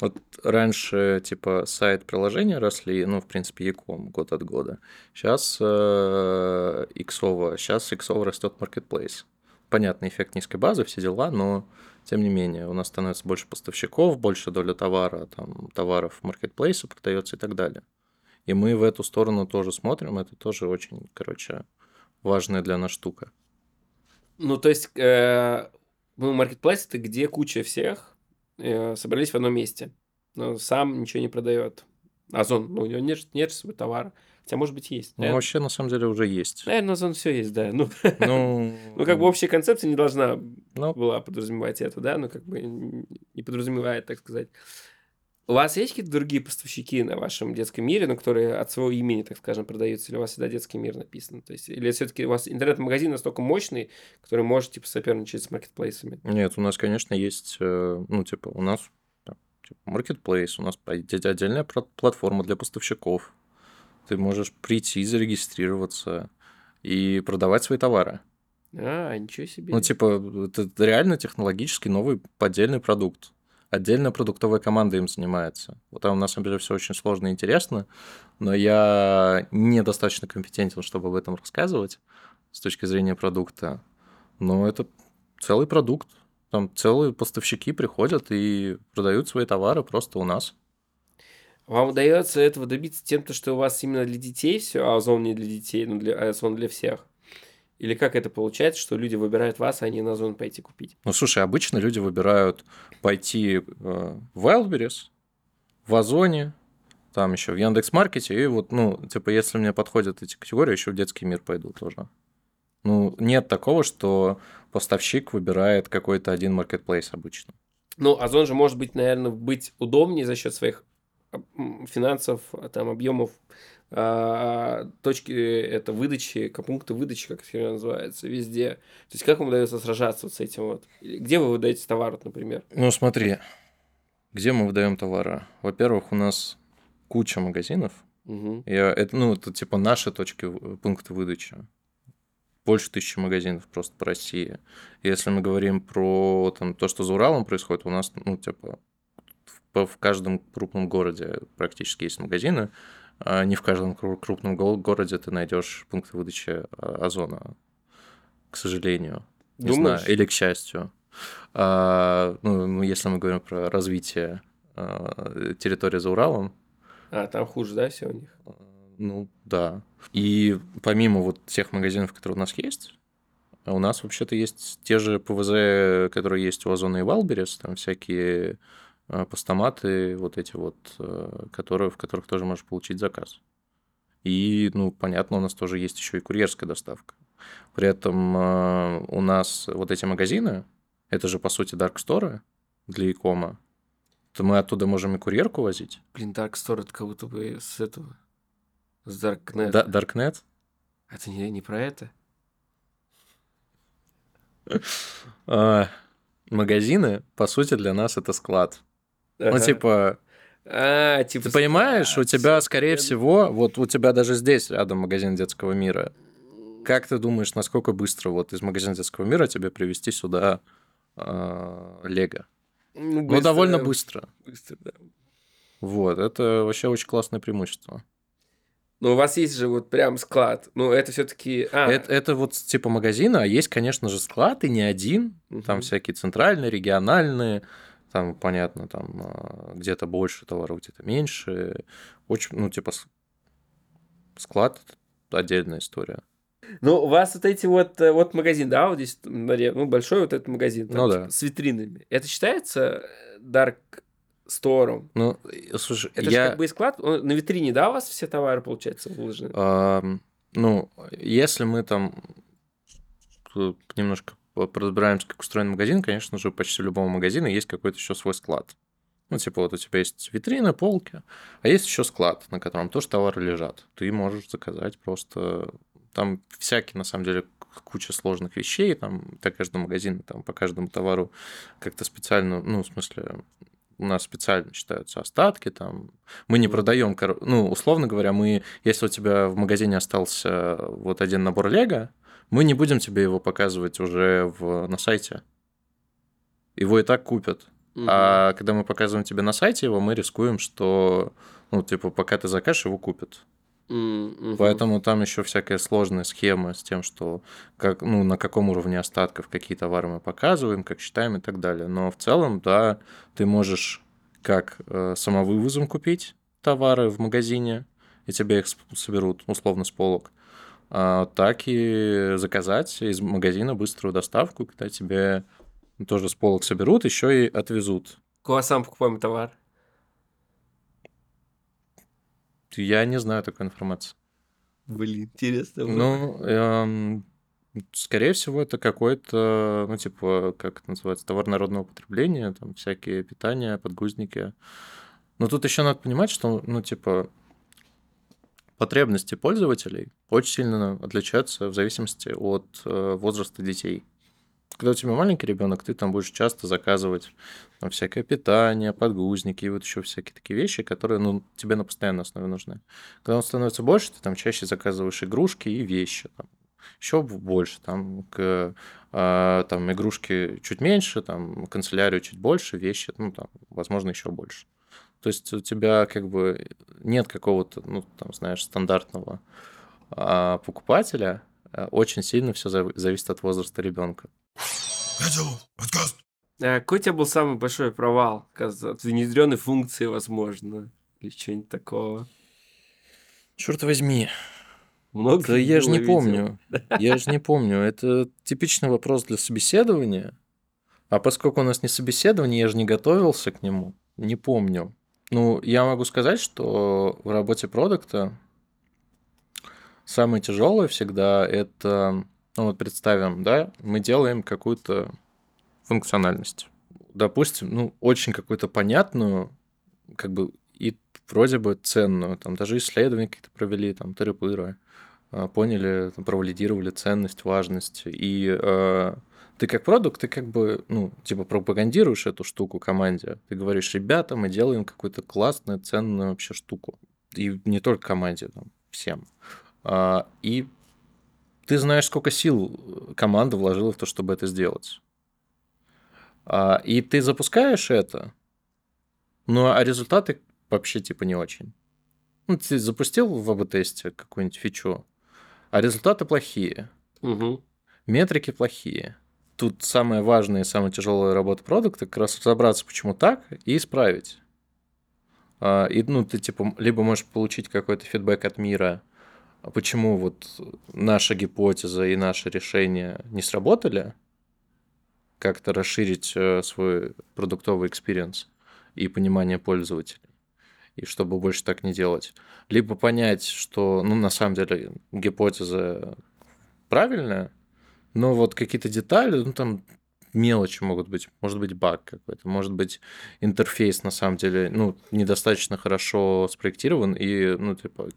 вот раньше, типа, сайт приложения росли, ну, в принципе, Яком год от года. Сейчас э, Иксово, сейчас Иксово растет Marketplace. Понятный эффект низкой базы, все дела, но тем не менее, у нас становится больше поставщиков, больше доля товара, там, товаров в маркетплейсе продается и так далее. И мы в эту сторону тоже смотрим, это тоже очень, короче, важная для нас штука. Ну, то есть, э, мы маркетплейс это где куча всех, э, собрались в одном месте. Но сам ничего не продает. Озон, ну, у него нет, нет свой товар. Хотя, может быть, есть. Ну, вообще, на самом деле, уже есть. Наверное, Озон все есть, да. Ну, ну, ну, как бы общая концепция не должна ну, была подразумевать это, да, но как бы не подразумевает, так сказать. У вас есть какие-то другие поставщики на вашем детском мире, ну, которые от своего имени, так скажем, продаются, или у вас всегда детский мир написан? То есть, или все-таки у вас интернет-магазин настолько мощный, который может, типа, соперничать с маркетплейсами? Нет, у нас, конечно, есть, э, ну, типа, у нас типа, маркетплейс, у нас отдельная платформа для поставщиков. Ты можешь прийти, зарегистрироваться и продавать свои товары. А, ничего себе. Ну, типа, это реально технологический новый поддельный продукт. Отдельно продуктовая команда им занимается. Вот там, на самом деле, все очень сложно и интересно, но я недостаточно компетентен, чтобы об этом рассказывать с точки зрения продукта. Но это целый продукт. Там целые поставщики приходят и продают свои товары просто у нас. Вам удается этого добиться тем, что у вас именно для детей все, а Озон не для детей, но для, а Озон для всех? Или как это получается, что люди выбирают вас, а не на Озон пойти купить? Ну, слушай, обычно люди выбирают пойти э, в Wildberries, в Озоне, там еще в Яндекс.Маркете, и вот, ну, типа, если мне подходят эти категории, еще в детский мир пойду тоже. Ну, нет такого, что поставщик выбирает какой-то один маркетплейс обычно. Ну, Озон же может быть, наверное, быть удобнее за счет своих финансов, там, объемов а, точки это выдачи, пункты выдачи, как это называется, везде. То есть как вам удается сражаться вот с этим вот? Где вы выдаете товар, например? Ну смотри, где мы выдаем товары? Во-первых, у нас куча магазинов. Угу. Я, это, ну, это типа наши точки, пункты выдачи. Больше тысячи магазинов просто по России. Если мы говорим про там, то, что за Уралом происходит, у нас, ну, типа, в, каждом крупном городе практически есть магазины. А не в каждом крупном городе ты найдешь пункты выдачи а, озона, к сожалению. Не Думаешь? знаю, или к счастью. А, ну, ну, если мы говорим про развитие а, территории за Уралом. А, там хуже, да, все у них? А, ну, да. И помимо вот тех магазинов, которые у нас есть, у нас вообще-то есть те же ПВЗ, которые есть у Озона и Wildberries, там всякие постаматы вот эти вот, э, которые, в которых тоже можешь получить заказ. И, ну, понятно, у нас тоже есть еще и курьерская доставка. При этом э, у нас вот эти магазины, это же, по сути, Dark Store для e-com а, то мы оттуда можем и курьерку возить. Блин, Dark Store это как будто бы с этого, с Darknet. Да, Darknet? Это не, не про это? Магазины, по сути, для нас это склад Ну, Ага. типа, А, типа... ты понимаешь, а, у тебя, скорее всего, вот у тебя даже здесь рядом магазин детского мира. Как ты думаешь, насколько быстро вот из магазина детского мира тебе привезти сюда э, Лего? Ну, Ну, довольно быстро, быстро. быстро, да. Вот, это вообще очень классное преимущество. Но у вас есть же вот прям склад. Ну, это все-таки... А, Это, это вот типа магазина, а есть, конечно же, склад, и не один. Там мгм. всякие центральные, региональные, там, понятно, там а, где-то больше товаров, где-то меньше. Очень, ну, типа, склад – отдельная история. Ну, у вас вот эти вот, э, вот магазин, да, вот здесь, ну, большой вот этот магазин, там, Ну да. с витринами. Это считается э, Dark Стором? Ну, и, слушай, Это же я... как бы и склад, на витрине, да, у вас все товары, получается, выложены? ам, ну, если мы там немножко по- поразбираемся, как устроен магазин, конечно же, почти у любого магазина есть какой-то еще свой склад. Ну, типа, вот у тебя есть витрина, полки, а есть еще склад, на котором тоже товары лежат. Ты можешь заказать просто... Там всякие, на самом деле, куча сложных вещей, там, для каждого магазина, там, по каждому товару как-то специально, ну, в смысле, у нас специально считаются остатки, там, мы не продаем, ну, условно говоря, мы, если у тебя в магазине остался вот один набор Лего, мы не будем тебе его показывать уже в, на сайте. Его и так купят. Мгм. А когда мы показываем тебе на сайте его, мы рискуем, что, ну, типа, пока ты закажешь, его купят. Мгм. Поэтому там еще всякая сложная схема с тем, что как, ну, на каком уровне остатков какие товары мы показываем, как считаем и так далее. Но в целом, да, ты можешь как э, самовывозом купить товары в магазине, и тебе их соберут, условно, с полок, а, так и заказать из магазина быструю доставку, когда тебе тоже с полок соберут, еще и отвезут. Вас сам покупаемый товар. Я не знаю такой информации. Блин, интересно. Ну, эм, скорее всего, это какой-то, ну, типа, как это называется, товар народного потребления, там всякие питания, подгузники. Но тут еще надо понимать, что, ну, типа, потребности пользователей очень сильно отличаются в зависимости от э, возраста детей. Когда у тебя маленький ребенок, ты там будешь часто заказывать там, всякое питание, подгузники и вот еще всякие такие вещи, которые ну, тебе на постоянной основе нужны. Когда он становится больше, ты там чаще заказываешь игрушки и вещи. Там, еще больше, там, к, а, там игрушки чуть меньше, там, канцелярию чуть больше, вещи, ну, там, возможно, еще больше. То есть у тебя как бы нет какого-то, ну, там, знаешь, стандартного а, покупателя. А, Очень сильно все зависит от возраста ребенка. А какой у тебя был самый большой провал? От внедренной функции, возможно. Или что-нибудь такого. Черт возьми, Много да я же не видео. помню. Я же не помню. Это типичный вопрос для собеседования. А поскольку у нас не собеседование, я же не готовился к нему, не помню. Ну, я могу сказать, что в работе продукта самое тяжелое всегда это, ну вот представим, да, мы делаем какую-то функциональность. Допустим, ну, очень какую-то понятную, как бы и вроде бы ценную, там даже исследования какие-то провели, там, тыры-пыры, а, поняли, там, провалидировали ценность, важность, и э, ты как продукт, ты как бы, ну, типа пропагандируешь эту штуку команде. Ты говоришь, ребята, мы делаем какую-то классную, ценную вообще штуку. И не только команде, там, всем. А, и ты знаешь, сколько сил команда вложила в то, чтобы это сделать. А, и ты запускаешь это, ну, а результаты вообще типа не очень. Ну, ты запустил в АБ-тесте какую-нибудь фичу, а результаты плохие. Мгм. Метрики плохие. Тут самая важная и самая тяжелая работа продукта как раз разобраться, почему так, и исправить. А, И, ну, ты, типа, либо можешь получить какой-то фидбэк от мира, а почему вот наша гипотеза и наше решение не сработали, как-то расширить э, свой продуктовый experience и понимание пользователей, и чтобы больше так не делать. Либо понять, что, ну, на самом деле, гипотеза правильная, но вот какие-то детали, ну, там мелочи могут быть. Может быть, баг какой-то, может быть, интерфейс, на самом деле, ну, недостаточно хорошо спроектирован, и, ну, типа,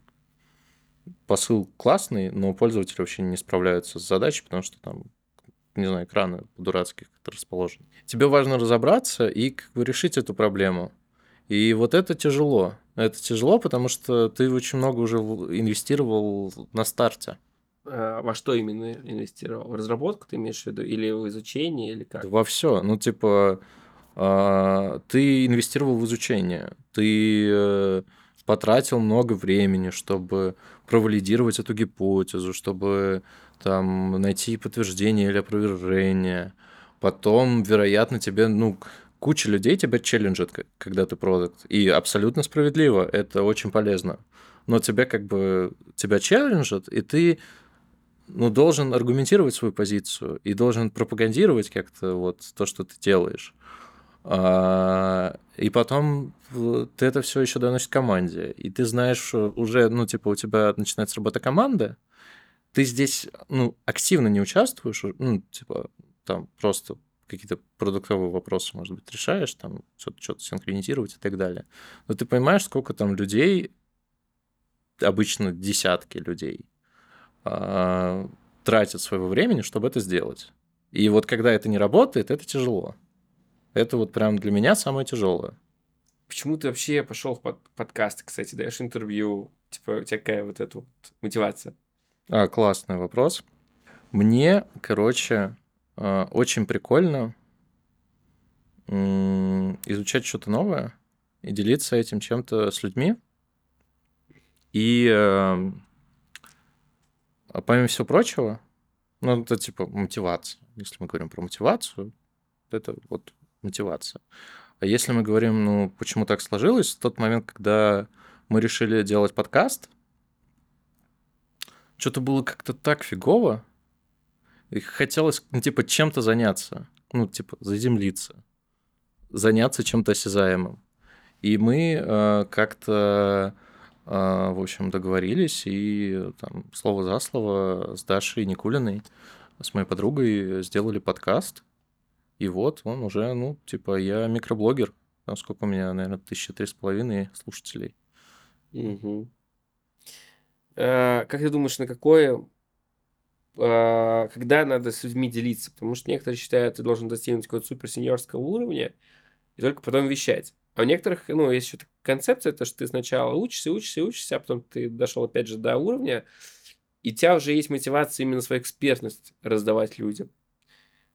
посыл классный, но пользователи вообще не справляются с задачей, потому что там, не знаю, экраны дурацкие как-то расположены. Тебе важно разобраться и как бы решить эту проблему. И вот это тяжело. Это тяжело, потому что ты очень много уже инвестировал на старте. А во что именно инвестировал? В разработку ты имеешь в виду? Или в изучение, или как? Во все. Ну, типа, а, ты инвестировал в изучение. Ты э, потратил много времени, чтобы провалидировать эту гипотезу, чтобы там найти подтверждение или опровержение. Потом, вероятно, тебе, ну, куча людей тебя челленджит, когда ты продукт. И абсолютно справедливо, это очень полезно. Но тебя как бы, тебя челленджат, и ты ну, должен аргументировать свою позицию и должен пропагандировать как-то вот то, что ты делаешь. А, и потом ты это все еще доносишь команде. И ты знаешь, что уже, ну, типа, у тебя начинается работа команды, ты здесь, ну, активно не участвуешь, ну, типа, там просто какие-то продуктовые вопросы, может быть, решаешь, там что-то что синхронизировать и так далее. Но ты понимаешь, сколько там людей, обычно десятки людей, а, тратят своего времени, чтобы это сделать. И вот когда это не работает, это тяжело. Это вот прям для меня самое тяжелое. Почему ты вообще пошел в под подкаст, кстати, даешь интервью? Типа, у тебя какая вот эта вот мотивация? А, классный вопрос. Мне, короче, а, очень прикольно изучать что-то новое и делиться этим чем-то с людьми. И эм, а помимо всего прочего, ну, это типа мотивация. Если мы говорим про мотивацию, это вот мотивация. А если мы говорим, ну, почему так сложилось, в тот момент, когда мы решили делать подкаст, что-то было как-то так фигово, и хотелось, ну, типа, чем-то заняться, ну, типа, заземлиться, заняться чем-то осязаемым. И мы э, как-то, в общем, договорились, и там слово за слово с Дашей Никулиной, с моей подругой сделали подкаст. И вот он уже, ну, типа, я микроблогер. Там сколько у меня, наверное, тысяча три с половиной слушателей. Угу. А, как ты думаешь, на какое а, когда надо с людьми делиться, потому что некоторые считают, ты должен достигнуть какого-то суперсеньорского уровня и только потом вещать. А у некоторых, ну, есть еще концепция, то, что ты сначала учишься, учишься, учишься, а потом ты дошел, опять же, до уровня, и у тебя уже есть мотивация именно свою экспертность раздавать людям.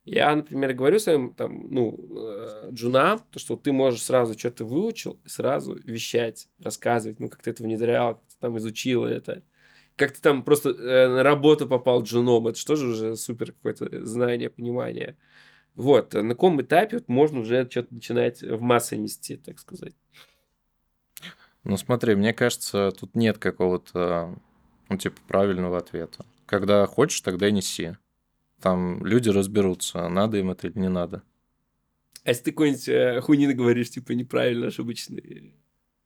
Я, например, говорю своим там, ну, э, джунам, то, что ты можешь сразу что-то выучил, сразу вещать, рассказывать, ну, как ты это внедрял, как ты там изучил это как ты там просто э, на работу попал джуном, это что же уже супер какое-то знание, понимание. Вот, на каком этапе вот можно уже что-то начинать в массы нести, так сказать? Ну смотри, мне кажется, тут нет какого-то, ну типа, правильного ответа. Когда хочешь, тогда и неси. Там люди разберутся, надо им это или не надо. А если ты какой-нибудь э, хуйни говоришь, типа, неправильно, ошибочный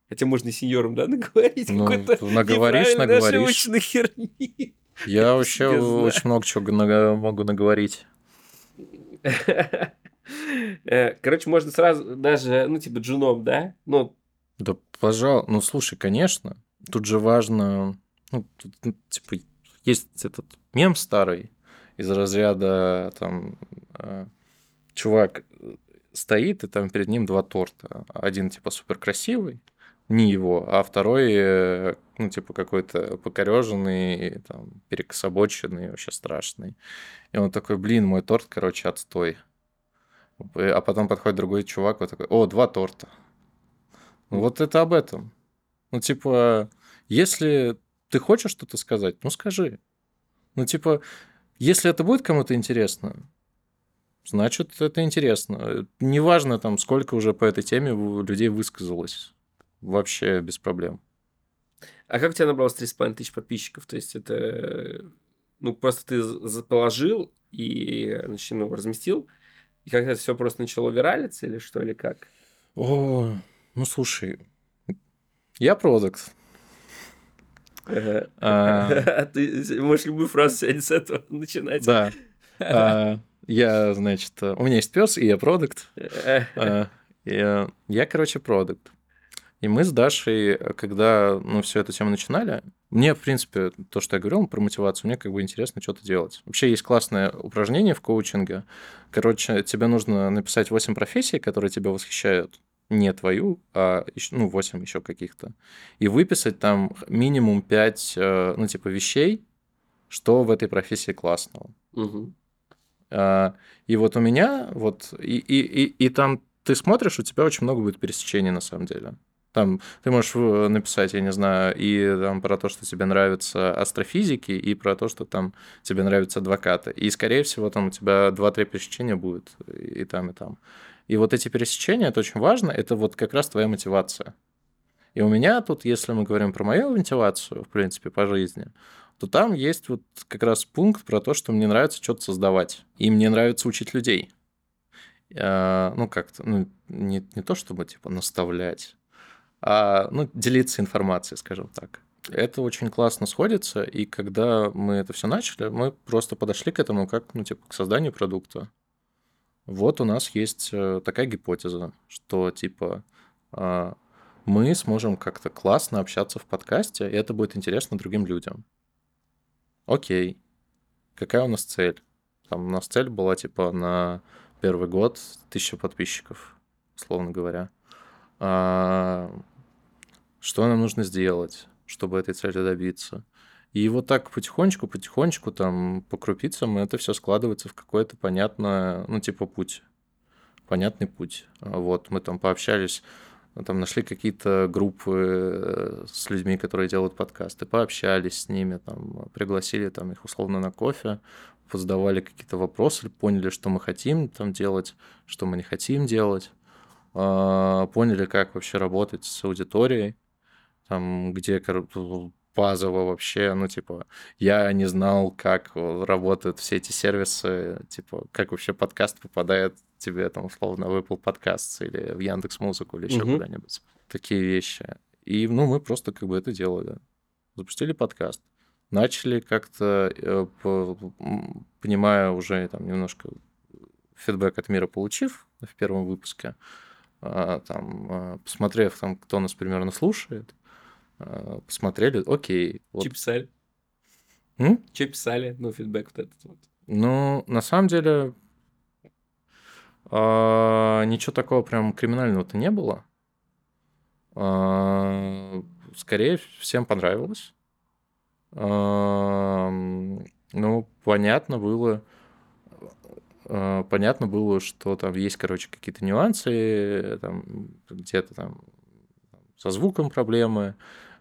Хотя можно и сеньорам, да, наговорить ну, наговоришь, наговоришь. херни. Я вообще очень много чего могу наговорить. Э, короче, можно сразу даже, ну, типа, джуном, да? Ну, да, пожалуй. Ну, слушай, конечно. Тут же важно... Ну, тут, ну, типа, есть этот мем старый из разряда, там, э, чувак стоит, и там перед ним два торта. Один, типа, супер красивый, не его, а второй, э, ну, типа, какой-то покореженный, там, перекособоченный, вообще страшный. И он такой, блин, мой торт, короче, отстой. А потом подходит другой чувак, вот такой, о, два торта. Ну, вот это об этом. Ну, типа, если ты хочешь что-то сказать, ну, скажи. Ну, типа, если это будет кому-то интересно, значит, это интересно. Неважно, там, сколько уже по этой теме людей высказалось вообще без проблем. А как у тебя набралось 3,5 тысяч подписчиков? То есть это, ну, просто ты положил и, значит, ну, разместил, и как это все просто начало виралиться или что, или как? О, ну, слушай, я продукт. А ты можешь любую фразу сегодня с этого начинать. Да. А, я, значит, у меня есть пес, и я продукт. А, я, короче, продукт. И мы с Дашей, когда ну, всю эту тему начинали, мне, в принципе, то, что я говорил про мотивацию, мне как бы интересно что-то делать. Вообще есть классное упражнение в коучинге. Короче, тебе нужно написать 8 профессий, которые тебя восхищают. не твою, а ещё- ну, 8 еще каких-то, и выписать там минимум 5, э, ну, типа, вещей, что в этой профессии классного. А, И вот у меня, вот, и, и, и, и там ты смотришь, у тебя очень много будет пересечений на самом деле. Там ты можешь э, написать, я не знаю, и там про то, что тебе нравятся астрофизики, и про то, что там тебе нравятся адвокаты. И, скорее всего, там у тебя 2-3 пересечения будет и там, и там. И вот эти пересечения, это очень важно, это вот как раз твоя мотивация. И у меня тут, если мы говорим про мою мотивацию, в принципе, по жизни, то там есть вот как раз пункт про то, что мне нравится что-то создавать. И мне нравится учить людей. А, Ну, как-то, ну, не, не то, чтобы, типа, наставлять, а, ну, делиться информацией, скажем так. Это очень классно сходится, и когда мы это все начали, мы просто подошли к этому как, ну, типа, к созданию продукта. Вот у нас есть э, такая гипотеза, что, типа, а, мы сможем как-то классно общаться в подкасте, и это будет интересно другим людям. Окей. Какая у нас цель? Там у нас цель была, типа, на первый год тысяча подписчиков, условно говоря. А, что нам нужно сделать, чтобы этой цели добиться? И вот так потихонечку, потихонечку, там, по крупицам это все складывается в какое-то понятное, ну, типа, путь. Понятный путь. Вот, мы там пообщались, там нашли какие-то группы э, с людьми, которые делают подкасты, пообщались с ними, там, пригласили там их условно на кофе, задавали какие-то вопросы, поняли, что мы хотим там делать, что мы не хотим делать, поняли, как вообще работать с аудиторией, там, где базово вообще, ну, типа, я не знал, как работают все эти сервисы, типа, как вообще подкаст попадает тебе, там, условно, в Apple Podcasts или в Яндекс Музыку или еще Мгм. куда-нибудь. Такие вещи. И, ну, мы просто как бы это делали. Запустили подкаст. Начали как-то, э, понимая уже там немножко фидбэк от мира получив в первом выпуске, а, там, а, посмотрев, там, кто нас примерно слушает, а, посмотрели, окей. Вот. Че писали? М? Че писали? Ну, фидбэк вот этот вот. Ну, на самом деле, а, ничего такого прям криминального-то не было. А, Скорее, всем понравилось. А, Ну, понятно было, а, понятно было, что там есть, короче, какие-то нюансы, там где-то там со звуком проблемы,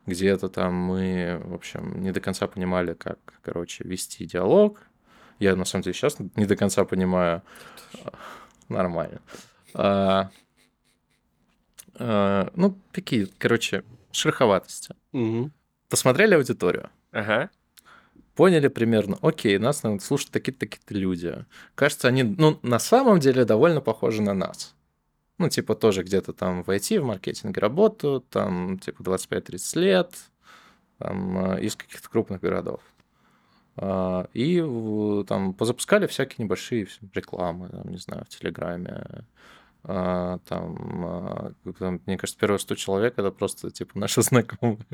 где-то там мы, в общем, не до конца понимали, как, короче, вести диалог. Я, на самом деле, сейчас не до конца понимаю. Нормально. А, а, ну, такие, короче, шероховатости. Посмотрели аудиторию, Ага. Поняли примерно, окей, нас слушают такие-то, такие-то люди. Кажется, они, ну, на самом деле довольно похожи на нас. Ну, типа, тоже где-то там в IT, в маркетинге работают, там, типа, 25-30 лет, там, а, из каких-то крупных городов. А, И там позапускали всякие небольшие рекламы, там, не знаю, в Телеграме. А, как там, мне кажется, первые 100 человек это просто типа наши знакомые.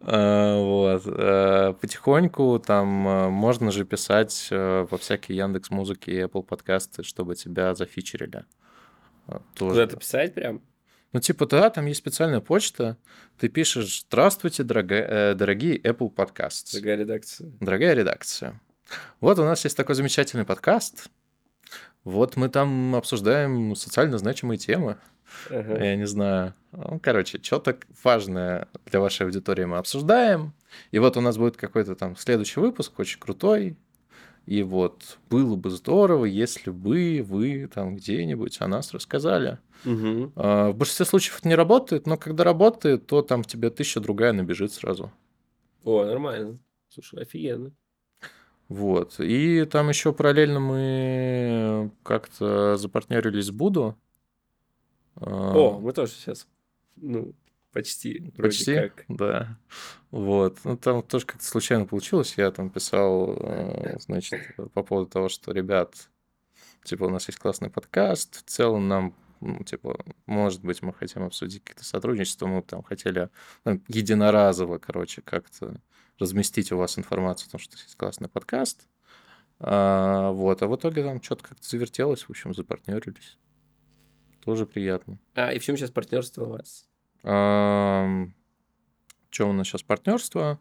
А, Вот. А, Потихоньку там а, можно же писать а, во всякие Яндекс Музыки и Apple подкасты, чтобы тебя зафичерили. А. Куда-то писать прям? Ну, типа, да, там есть специальная почта. Ты пишешь «Здравствуйте, дорога- э, дорогие Apple Podcasts». Такая редакция. Дорогая редакция. Вот у нас есть такой замечательный подкаст. Вот мы там обсуждаем социально значимые темы. Ага. Я не знаю. Ну, короче, что-то важное для вашей аудитории мы обсуждаем. И вот у нас будет какой-то там следующий выпуск, очень крутой. И вот было бы здорово, если бы вы там где-нибудь о нас рассказали. А, В большинстве случаев это не работает, но когда работает, то там тебе тысяча другая набежит сразу. О, нормально. Слушай, офигенно. Вот. И там еще параллельно мы как-то запартнерились с Буду. А, О, мы тоже сейчас. Ну, почти. Почти, как. да. Вот. Ну, там тоже как-то случайно получилось. Я там писал, э, значит, по поводу того, что, ребят, типа, у нас есть классный подкаст. В целом нам, ну, типа, может быть, мы хотим обсудить какие-то сотрудничества. Мы там хотели ну, единоразово, короче, как-то разместить у вас информацию о том, что есть классный подкаст. А, вот. А в итоге там что-то как-то завертелось, в общем, запартнерились. Тоже приятно. А, и в чем сейчас партнерство у вас? Что у нас сейчас партнерство?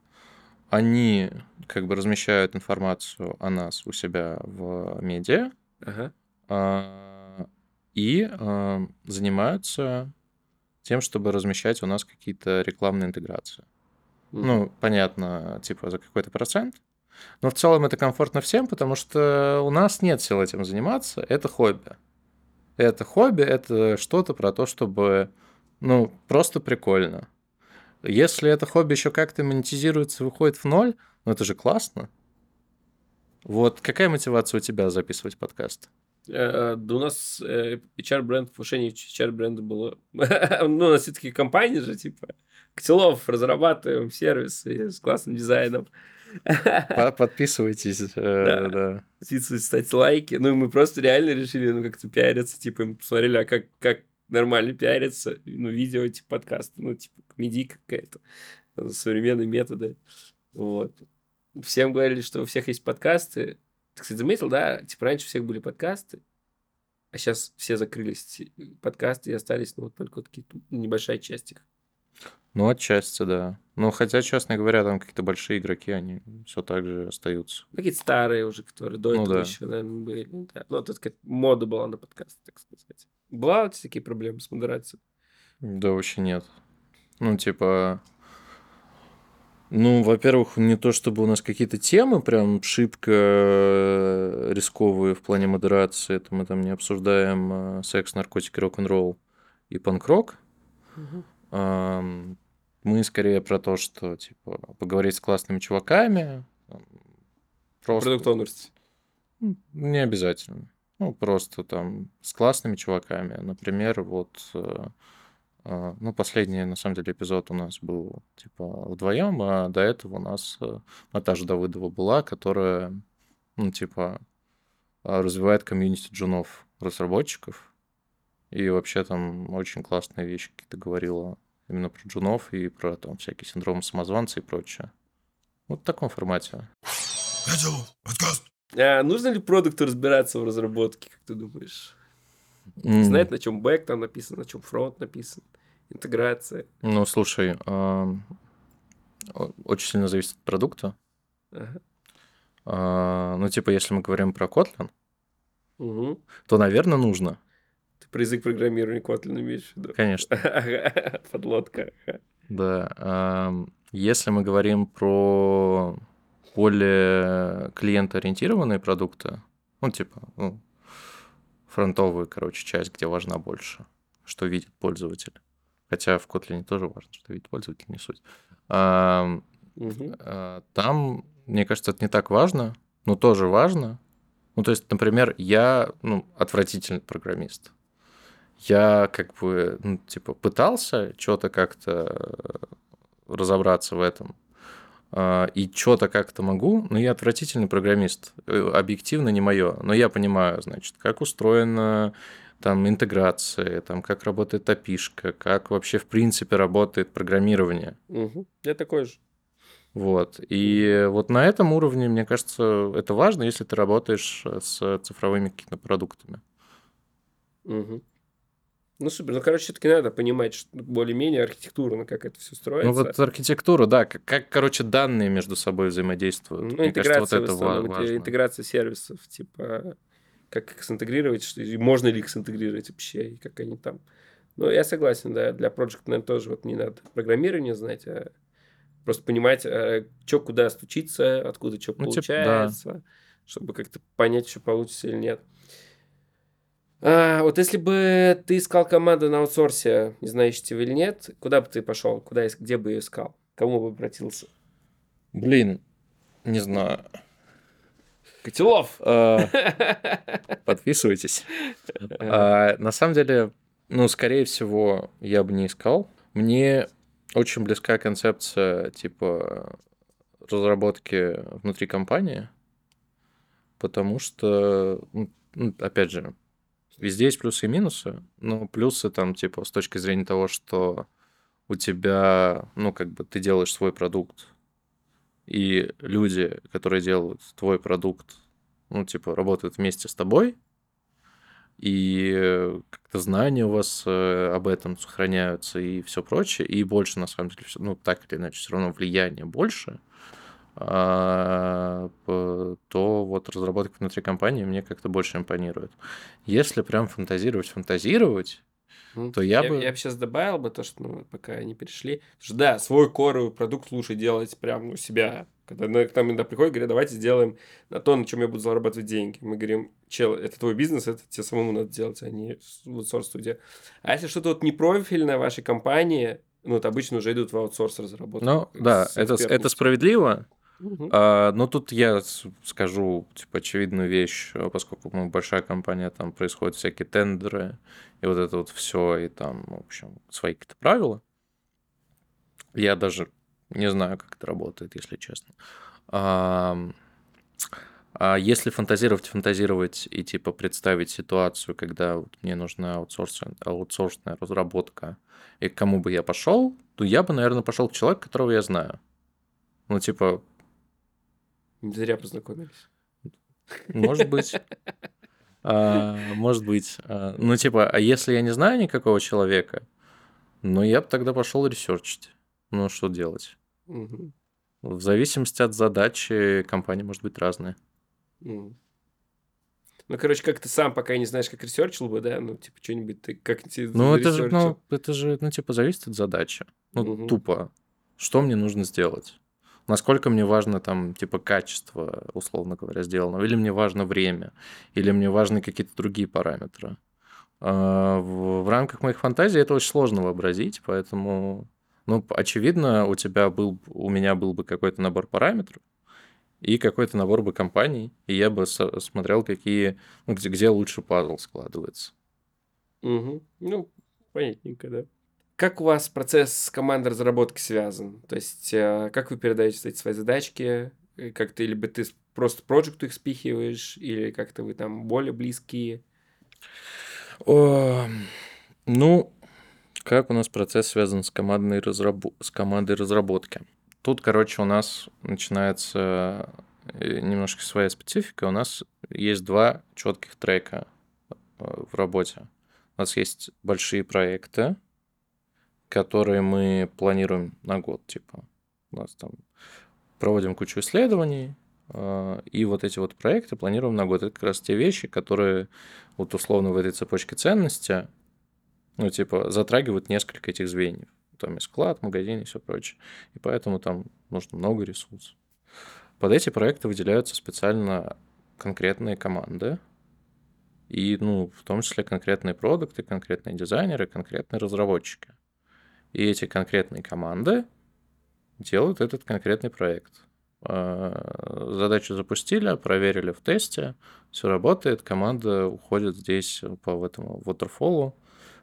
Они как бы размещают информацию о нас у себя в медиа Ага. а, и а, занимаются тем, чтобы размещать у нас какие-то рекламные интеграции. Мгм. Ну, понятно, типа за какой-то процент. Но в целом это комфортно всем, потому что у нас нет сил этим заниматься. Это хобби. Это хобби, это что-то про то, чтобы, ну, просто прикольно. Если это хобби еще как-то монетизируется, выходит в ноль, ну это же классно. Вот какая мотивация у тебя записывать подкаст? Э, Да у нас э, HR-бренд, повышение HR-бренда было... Ну, у нас все-таки компания же, типа, Котелов, разрабатываем сервисы с классным дизайном. По- Подписывайтесь. э, Да. ставьте лайки. Ну, мы просто реально решили, ну, как-то пиариться, типа, мы посмотрели, а как, как нормально пиариться, ну, видео, типа, подкасты, ну, типа, комедийка какая-то, э, современные методы, вот. Всем говорили, что у всех есть подкасты. Ты, кстати, заметил, да? Типа, раньше у всех были подкасты, а сейчас все закрылись подкасты и остались, ну, вот только вот какие-то небольшая часть их. Ну, отчасти, да. Ну, хотя, честно говоря, там какие-то большие игроки, они все так же остаются. Какие-то старые уже, которые до Ну этого да. еще, наверное, были. Да. Ну, это такая мода была на подкасты, так сказать. Была у тебя такие проблемы с модерацией? Да, вообще нет. Ну, типа... Ну, во-первых, не то чтобы у нас какие-то темы прям шибко э, рисковые в плане модерации. Это мы там не обсуждаем э, секс, наркотики, рок-н-ролл и панк-рок. Ам, Мы скорее про то, что, типа, поговорить с классными чуваками. Просто... Продукт. Ну, Не обязательно. Ну, просто там с классными чуваками. Например, вот, э, э, ну, последний, на самом деле, эпизод у нас был, типа, вдвоем, а до этого у нас э, Наташа Давыдова была, которая, ну, типа, развивает комьюнити джунов, разработчиков. И вообще там очень классные вещи какие-то говорила именно про джунов и про там всякие синдромы самозванца и прочее. Вот в таком формате. А нужно ли продукту разбираться в разработке, как ты думаешь? М. Знает, на чем бэк там написан, на чем фронт написан, интеграция. Ну, слушай, о- очень сильно зависит от продукта. Ага. А, Ну, типа, если мы говорим про Kotlin, то, наверное, нужно. Ты про язык программирования Kotlin имеешь в виду? Конечно, Подлодка. да. Если мы говорим про более клиентоориентированные продукты, ну, типа, ну, фронтовую, короче, часть, где важна больше, что видит пользователь. Хотя в Kotlin тоже важно, что видит пользователь, не суть. Мгм. Э, Там, мне кажется, это не так важно, но тоже важно. Ну, то есть, например, я, ну, отвратительный программист. Я как бы, ну, типа, пытался что-то как-то э, разобраться в этом. А, И что-то как-то могу, но я отвратительный программист. Э, Объективно не мое. Но я понимаю, значит, как устроена там интеграция, там, как работает опишка, как вообще в принципе работает программирование. Мгм. Я такой же. Вот. И вот на этом уровне, мне кажется, это важно, если ты работаешь э, с цифровыми какими-то продуктами. Мгм. Ну, супер. Ну, короче, все-таки надо понимать что более-менее архитектурно, как это все строится. Ну вот архитектура, да, как, как, короче, данные между собой взаимодействуют. Ну, Мне кажется, вот интеграция это основном, важно. интеграция сервисов, типа, как их синтегрировать, что, и можно ли их синтегрировать вообще, и как они там. Ну, я согласен, да, для Project, наверное, тоже вот не надо программирование знать, а просто понимать, что куда стучится, откуда что Ну, типа, да. получается, чтобы как-то понять, что получится или нет. А, вот если бы ты искал команду на аутсорсе, не знаю, ищете вы или нет, куда бы ты пошел, куда, где бы ее искал, кому бы обратился? Блин, не знаю. Котелов! А, Подписывайтесь. А, На самом деле, ну, скорее всего, я бы не искал. Мне очень близка концепция, типа, разработки внутри компании, потому что, ну, ну, опять же, везде есть плюсы и минусы, но плюсы там, типа, с точки зрения того, что у тебя, ну, как бы ты делаешь свой продукт, и люди, которые делают твой продукт, ну, типа, работают вместе с тобой, и как-то знания у вас э, об этом сохраняются и все прочее, и больше, на самом деле, ну, так или иначе, все равно влияние больше, то вот разработка внутри компании мне как-то больше импонирует. Если прям фантазировать, фантазировать, то я, я бы... Я бы сейчас добавил бы то, что ну, пока они перешли. Что, да, свой коровый продукт лучше делать прям у себя. Когда ну, к нам иногда приходят, говорят, давайте сделаем на то, на чем я буду зарабатывать деньги. Мы говорим, чел, это твой бизнес, это тебе самому надо делать, а не в аутсорс-студия. А если что-то вот не профильное вашей компании, ну, вот обычно уже идут в аутсорс разработку. Ну, да, это, это справедливо. Угу. А, но тут я скажу, типа, очевидную вещь, поскольку мы большая компания, там происходят всякие тендеры, и вот это вот все, и там, в общем, свои какие-то правила. Я даже не знаю, как это работает, если честно. А, а если фантазировать, фантазировать и типа представить ситуацию, когда вот мне нужна аутсорсная, аутсорсная разработка, и к кому бы я пошел, то я бы, наверное, пошел к человеку, которого я знаю. Ну, типа, не зря познакомились. Может быть. А, может быть. А, ну, типа, а если я не знаю никакого человека, ну, я бы тогда пошел ресерчить. Ну, что делать? Угу. В зависимости от задачи компания может быть разная. Ну, короче, как ты сам пока не знаешь, как ресерчил бы, да? Ну, типа, что-нибудь ты как тебе Ну, это же, ну, это же, ну, типа, зависит от задачи. Ну, угу. тупо. Что мне нужно сделать? Насколько мне важно там, типа, качество, условно говоря, сделанного, или мне важно время, или мне важны какие-то другие параметры. А, в, рамках моих фантазий это очень сложно вообразить, поэтому, ну, очевидно, у тебя был, у меня был бы какой-то набор параметров, и какой-то набор бы компаний, и я бы смотрел, какие, ну, где, где лучше пазл складывается. Угу. Ну, понятненько, да. Как у вас процесс команды разработки связан? То есть, э, как вы передаете эти свои задачки? Э, как ты, либо ты просто проекту их спихиваешь, или как-то вы там более близкие? О, ну, как у нас процесс связан с командной, разраб... с командой разработки? Тут, короче, у нас начинается э, немножко своя специфика. У нас есть два четких трека в работе. У нас есть большие проекты, которые мы планируем на год, типа. У нас там проводим кучу исследований, а, и вот эти вот проекты планируем на год. Это как раз те вещи, которые вот условно в этой цепочке ценности, ну, типа, затрагивают несколько этих звеньев. Там и склад, магазин и все прочее. И поэтому там нужно много ресурсов. Под эти проекты выделяются специально конкретные команды, и, ну, в том числе конкретные продукты, конкретные дизайнеры, конкретные разработчики. И эти конкретные команды делают этот конкретный проект. А, задачу запустили, проверили в тесте, все работает, команда уходит здесь по этому waterfall,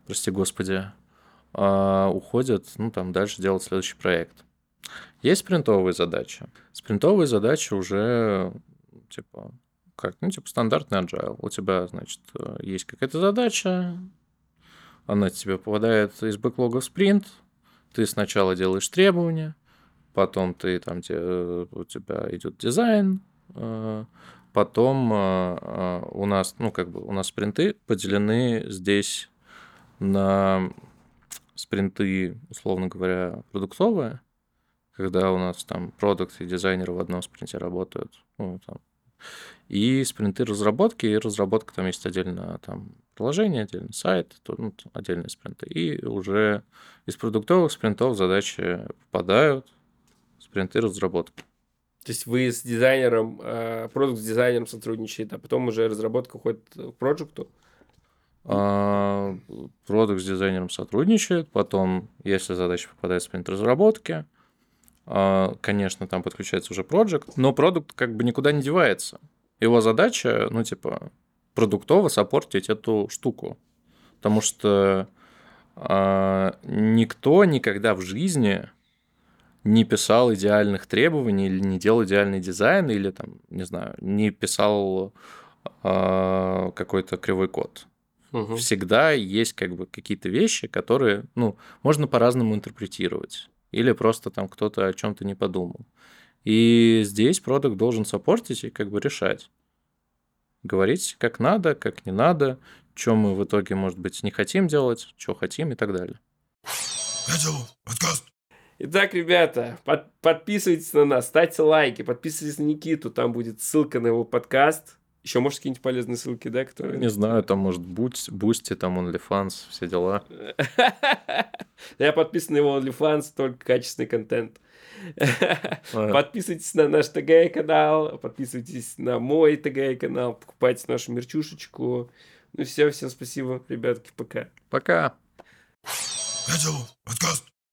прости господи, а, уходит, ну, там дальше делать следующий проект. Есть спринтовые задачи. Спринтовые задачи уже, типа, как, ну, типа, стандартный agile. У тебя, значит, есть какая-то задача, она тебе попадает из бэклога в спринт, ты сначала делаешь требования, потом ты там у тебя идет дизайн, э, потом э, э, у нас, ну, как бы у нас спринты поделены здесь на спринты, условно говоря, продуктовые, когда у нас там продукт и дизайнеры в одном спринте работают, ну, там, и спринты разработки, и разработка там есть отдельно там приложение, отдельно сайт, то, ну, отдельные спринты. И уже из продуктовых спринтов задачи попадают в спринты разработки. То есть вы с дизайнером, э, продукт с дизайнером сотрудничаете, а потом уже разработка уходит к проекту? А, продукт с дизайнером сотрудничает, потом, если задача попадает в спринт разработки, а, конечно, там подключается уже проект, но продукт как бы никуда не девается. Его задача, ну, типа, продуктово сопортить эту штуку. Потому что э, никто никогда в жизни не писал идеальных требований или не делал идеальный дизайн или там, не знаю, не писал э, какой-то кривой код. Угу. Всегда есть как бы какие-то вещи, которые, ну, можно по-разному интерпретировать. Или просто там кто-то о чем-то не подумал. И здесь продукт должен сопортить и как бы решать. Говорить, как надо, как не надо, что мы в итоге, может быть, не хотим делать, что хотим и так далее. Итак, ребята, под, подписывайтесь на нас, ставьте лайки, подписывайтесь на Никиту, там будет ссылка на его подкаст. Еще, может, какие-нибудь полезные ссылки, да, которые... Не знаю, там, может, Бусти, там, OnlyFans, все дела. Я подписан на его OnlyFans, только качественный контент. Подписывайтесь на наш ТГ-канал, подписывайтесь на мой ТГ-канал, покупайте нашу мерчушечку. Ну все, всем спасибо, ребятки, пока. Пока. Подкаст.